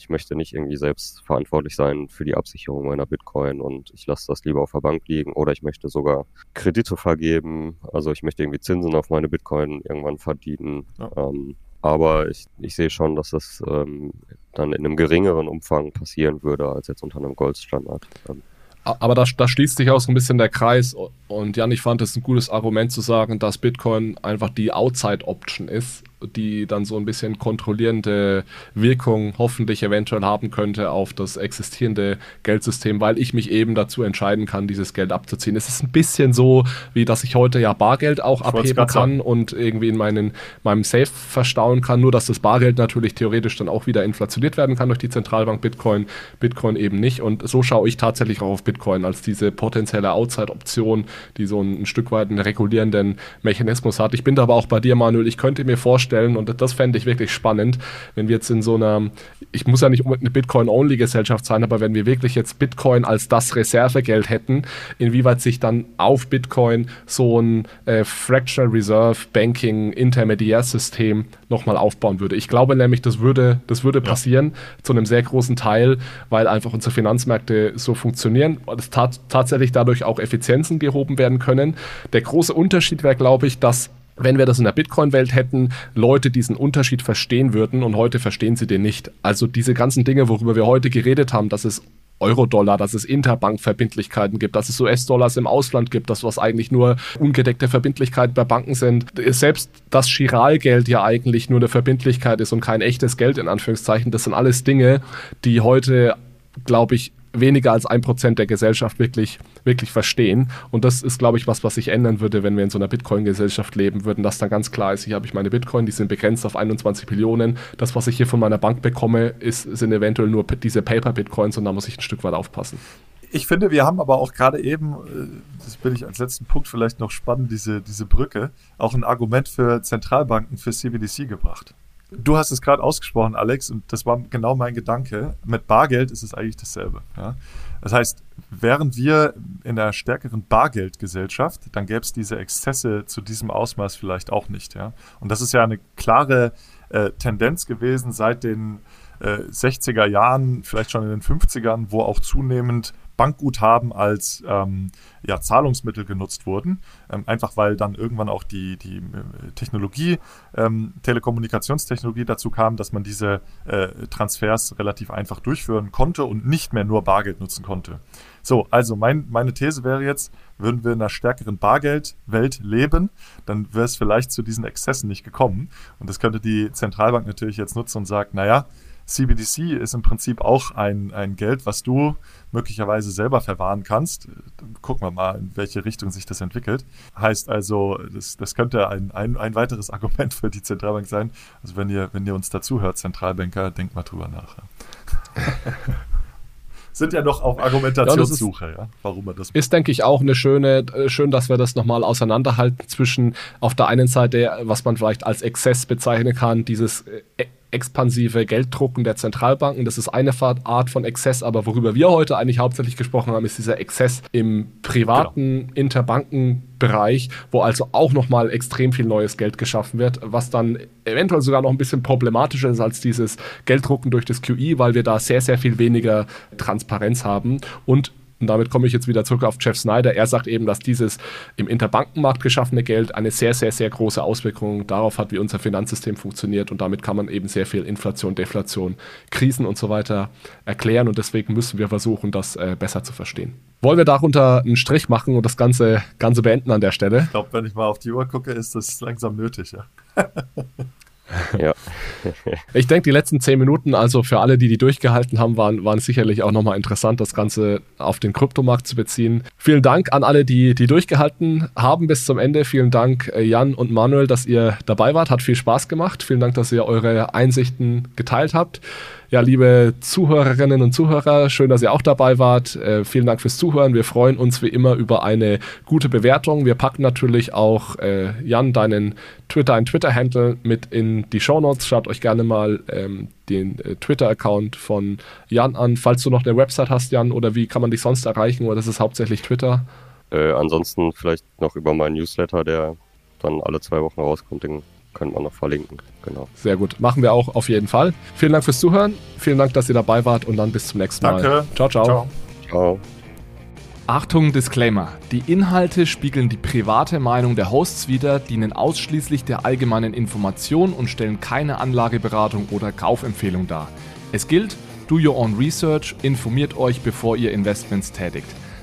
Ich möchte nicht irgendwie selbst verantwortlich sein für die Absicherung meiner Bitcoin und ich lasse das lieber auf der Bank liegen oder ich möchte sogar Kredite vergeben. Also ich möchte irgendwie Zinsen auf meine Bitcoin irgendwann verdienen. Ja. Ähm, aber ich, ich sehe schon, dass das ähm, dann in einem geringeren Umfang passieren würde als jetzt unter einem Goldstandard. Ähm, aber da, da, schließt sich auch so ein bisschen der Kreis. Und Jan, ich fand es ein gutes Argument zu sagen, dass Bitcoin einfach die Outside-Option ist die dann so ein bisschen kontrollierende Wirkung hoffentlich eventuell haben könnte auf das existierende Geldsystem, weil ich mich eben dazu entscheiden kann, dieses Geld abzuziehen. Es ist ein bisschen so, wie dass ich heute ja Bargeld auch ich abheben kann und irgendwie in meinen, meinem Safe verstauen kann, nur dass das Bargeld natürlich theoretisch dann auch wieder inflationiert werden kann durch die Zentralbank Bitcoin, Bitcoin eben nicht. Und so schaue ich tatsächlich auch auf Bitcoin als diese potenzielle Outside-Option, die so ein, ein Stück weit einen regulierenden Mechanismus hat. Ich bin da aber auch bei dir, Manuel, ich könnte mir vorstellen, stellen. Und das fände ich wirklich spannend, wenn wir jetzt in so einer, ich muss ja nicht unbedingt eine Bitcoin-Only-Gesellschaft sein, aber wenn wir wirklich jetzt Bitcoin als das Reservegeld hätten, inwieweit sich dann auf Bitcoin so ein äh, Fractional Reserve Banking Intermediärsystem nochmal aufbauen würde. Ich glaube nämlich, das würde, das würde passieren ja. zu einem sehr großen Teil, weil einfach unsere Finanzmärkte so funktionieren und es tat, tatsächlich dadurch auch Effizienzen gehoben werden können. Der große Unterschied wäre, glaube ich, dass wenn wir das in der Bitcoin-Welt hätten, Leute diesen Unterschied verstehen würden und heute verstehen sie den nicht. Also diese ganzen Dinge, worüber wir heute geredet haben, dass es Euro-Dollar, dass es Interbank-Verbindlichkeiten gibt, dass es US-Dollars im Ausland gibt, das was eigentlich nur ungedeckte Verbindlichkeiten bei Banken sind. Selbst das Chiralgeld ja eigentlich nur eine Verbindlichkeit ist und kein echtes Geld in Anführungszeichen, das sind alles Dinge, die heute, glaube ich, weniger als ein Prozent der Gesellschaft wirklich, wirklich verstehen. Und das ist, glaube ich, was, was sich ändern würde, wenn wir in so einer Bitcoin-Gesellschaft leben würden, dass dann ganz klar ist, hier habe ich meine Bitcoin, die sind begrenzt auf 21 Millionen. Das, was ich hier von meiner Bank bekomme, ist, sind eventuell nur diese Paper-Bitcoins und da muss ich ein Stück weit aufpassen. Ich finde, wir haben aber auch gerade eben, äh, das bin ich als letzten Punkt vielleicht noch spannend, diese, diese Brücke, auch ein Argument für Zentralbanken, für CBDC gebracht. Du hast es gerade ausgesprochen, Alex, und das war genau mein Gedanke. Mit Bargeld ist es eigentlich dasselbe. Ja? Das heißt, wären wir in einer stärkeren Bargeldgesellschaft, dann gäbe es diese Exzesse zu diesem Ausmaß vielleicht auch nicht. Ja? Und das ist ja eine klare äh, Tendenz gewesen seit den äh, 60er Jahren, vielleicht schon in den 50ern, wo auch zunehmend Bankguthaben als ähm, ja, Zahlungsmittel genutzt wurden. Ähm, einfach weil dann irgendwann auch die, die äh, Technologie, ähm, Telekommunikationstechnologie dazu kam, dass man diese äh, Transfers relativ einfach durchführen konnte und nicht mehr nur Bargeld nutzen konnte. So, also mein, meine These wäre jetzt, würden wir in einer stärkeren Bargeldwelt leben, dann wäre es vielleicht zu diesen Exzessen nicht gekommen. Und das könnte die Zentralbank natürlich jetzt nutzen und sagt, naja, CBDC ist im Prinzip auch ein, ein Geld, was du möglicherweise selber verwahren kannst. Gucken wir mal, in welche Richtung sich das entwickelt. Heißt also, das, das könnte ein, ein, ein weiteres Argument für die Zentralbank sein. Also wenn ihr, wenn ihr uns dazu hört, Zentralbanker, denkt mal drüber nach. sind ja noch auf Argumentationssuche, ja, ja, warum man das macht. Ist, denke ich, auch eine schöne, äh, schön, dass wir das nochmal auseinanderhalten zwischen auf der einen Seite, was man vielleicht als Exzess bezeichnen kann, dieses äh, expansive Gelddrucken der Zentralbanken. Das ist eine Art von Exzess, aber worüber wir heute eigentlich hauptsächlich gesprochen haben, ist dieser Exzess im privaten genau. Interbankenbereich, wo also auch nochmal extrem viel neues Geld geschaffen wird, was dann eventuell sogar noch ein bisschen problematischer ist als dieses Gelddrucken durch das QE, weil wir da sehr, sehr viel weniger Transparenz haben und und damit komme ich jetzt wieder zurück auf Jeff Snyder. Er sagt eben, dass dieses im Interbankenmarkt geschaffene Geld eine sehr, sehr, sehr große Auswirkung darauf hat, wie unser Finanzsystem funktioniert. Und damit kann man eben sehr viel Inflation, Deflation, Krisen und so weiter erklären. Und deswegen müssen wir versuchen, das äh, besser zu verstehen. Wollen wir darunter einen Strich machen und das Ganze, Ganze beenden an der Stelle? Ich glaube, wenn ich mal auf die Uhr gucke, ist das langsam nötig, ja. Ja. ich denke, die letzten zehn Minuten, also für alle, die die durchgehalten haben, waren, waren sicherlich auch nochmal interessant, das Ganze auf den Kryptomarkt zu beziehen. Vielen Dank an alle, die, die durchgehalten haben bis zum Ende. Vielen Dank, äh, Jan und Manuel, dass ihr dabei wart. Hat viel Spaß gemacht. Vielen Dank, dass ihr eure Einsichten geteilt habt. Ja, liebe Zuhörerinnen und Zuhörer, schön, dass ihr auch dabei wart. Äh, vielen Dank fürs Zuhören. Wir freuen uns wie immer über eine gute Bewertung. Wir packen natürlich auch äh, Jan deinen Twitter, einen Twitter-Handle mit in die Show Notes. Schaut euch gerne mal ähm, den äh, Twitter-Account von Jan an. Falls du noch eine Website hast, Jan, oder wie kann man dich sonst erreichen? Oder das ist hauptsächlich Twitter? Äh, ansonsten vielleicht noch über meinen Newsletter, der dann alle zwei Wochen rauskommt. Den können wir noch verlinken. Genau. Sehr gut. Machen wir auch auf jeden Fall. Vielen Dank fürs Zuhören. Vielen Dank, dass ihr dabei wart und dann bis zum nächsten Danke. Mal. Ciao, ciao. Ciao. ciao. Achtung, Disclaimer. Die Inhalte spiegeln die private Meinung der Hosts wider, dienen ausschließlich der allgemeinen Information und stellen keine Anlageberatung oder Kaufempfehlung dar. Es gilt, do your own research, informiert euch, bevor ihr Investments tätigt.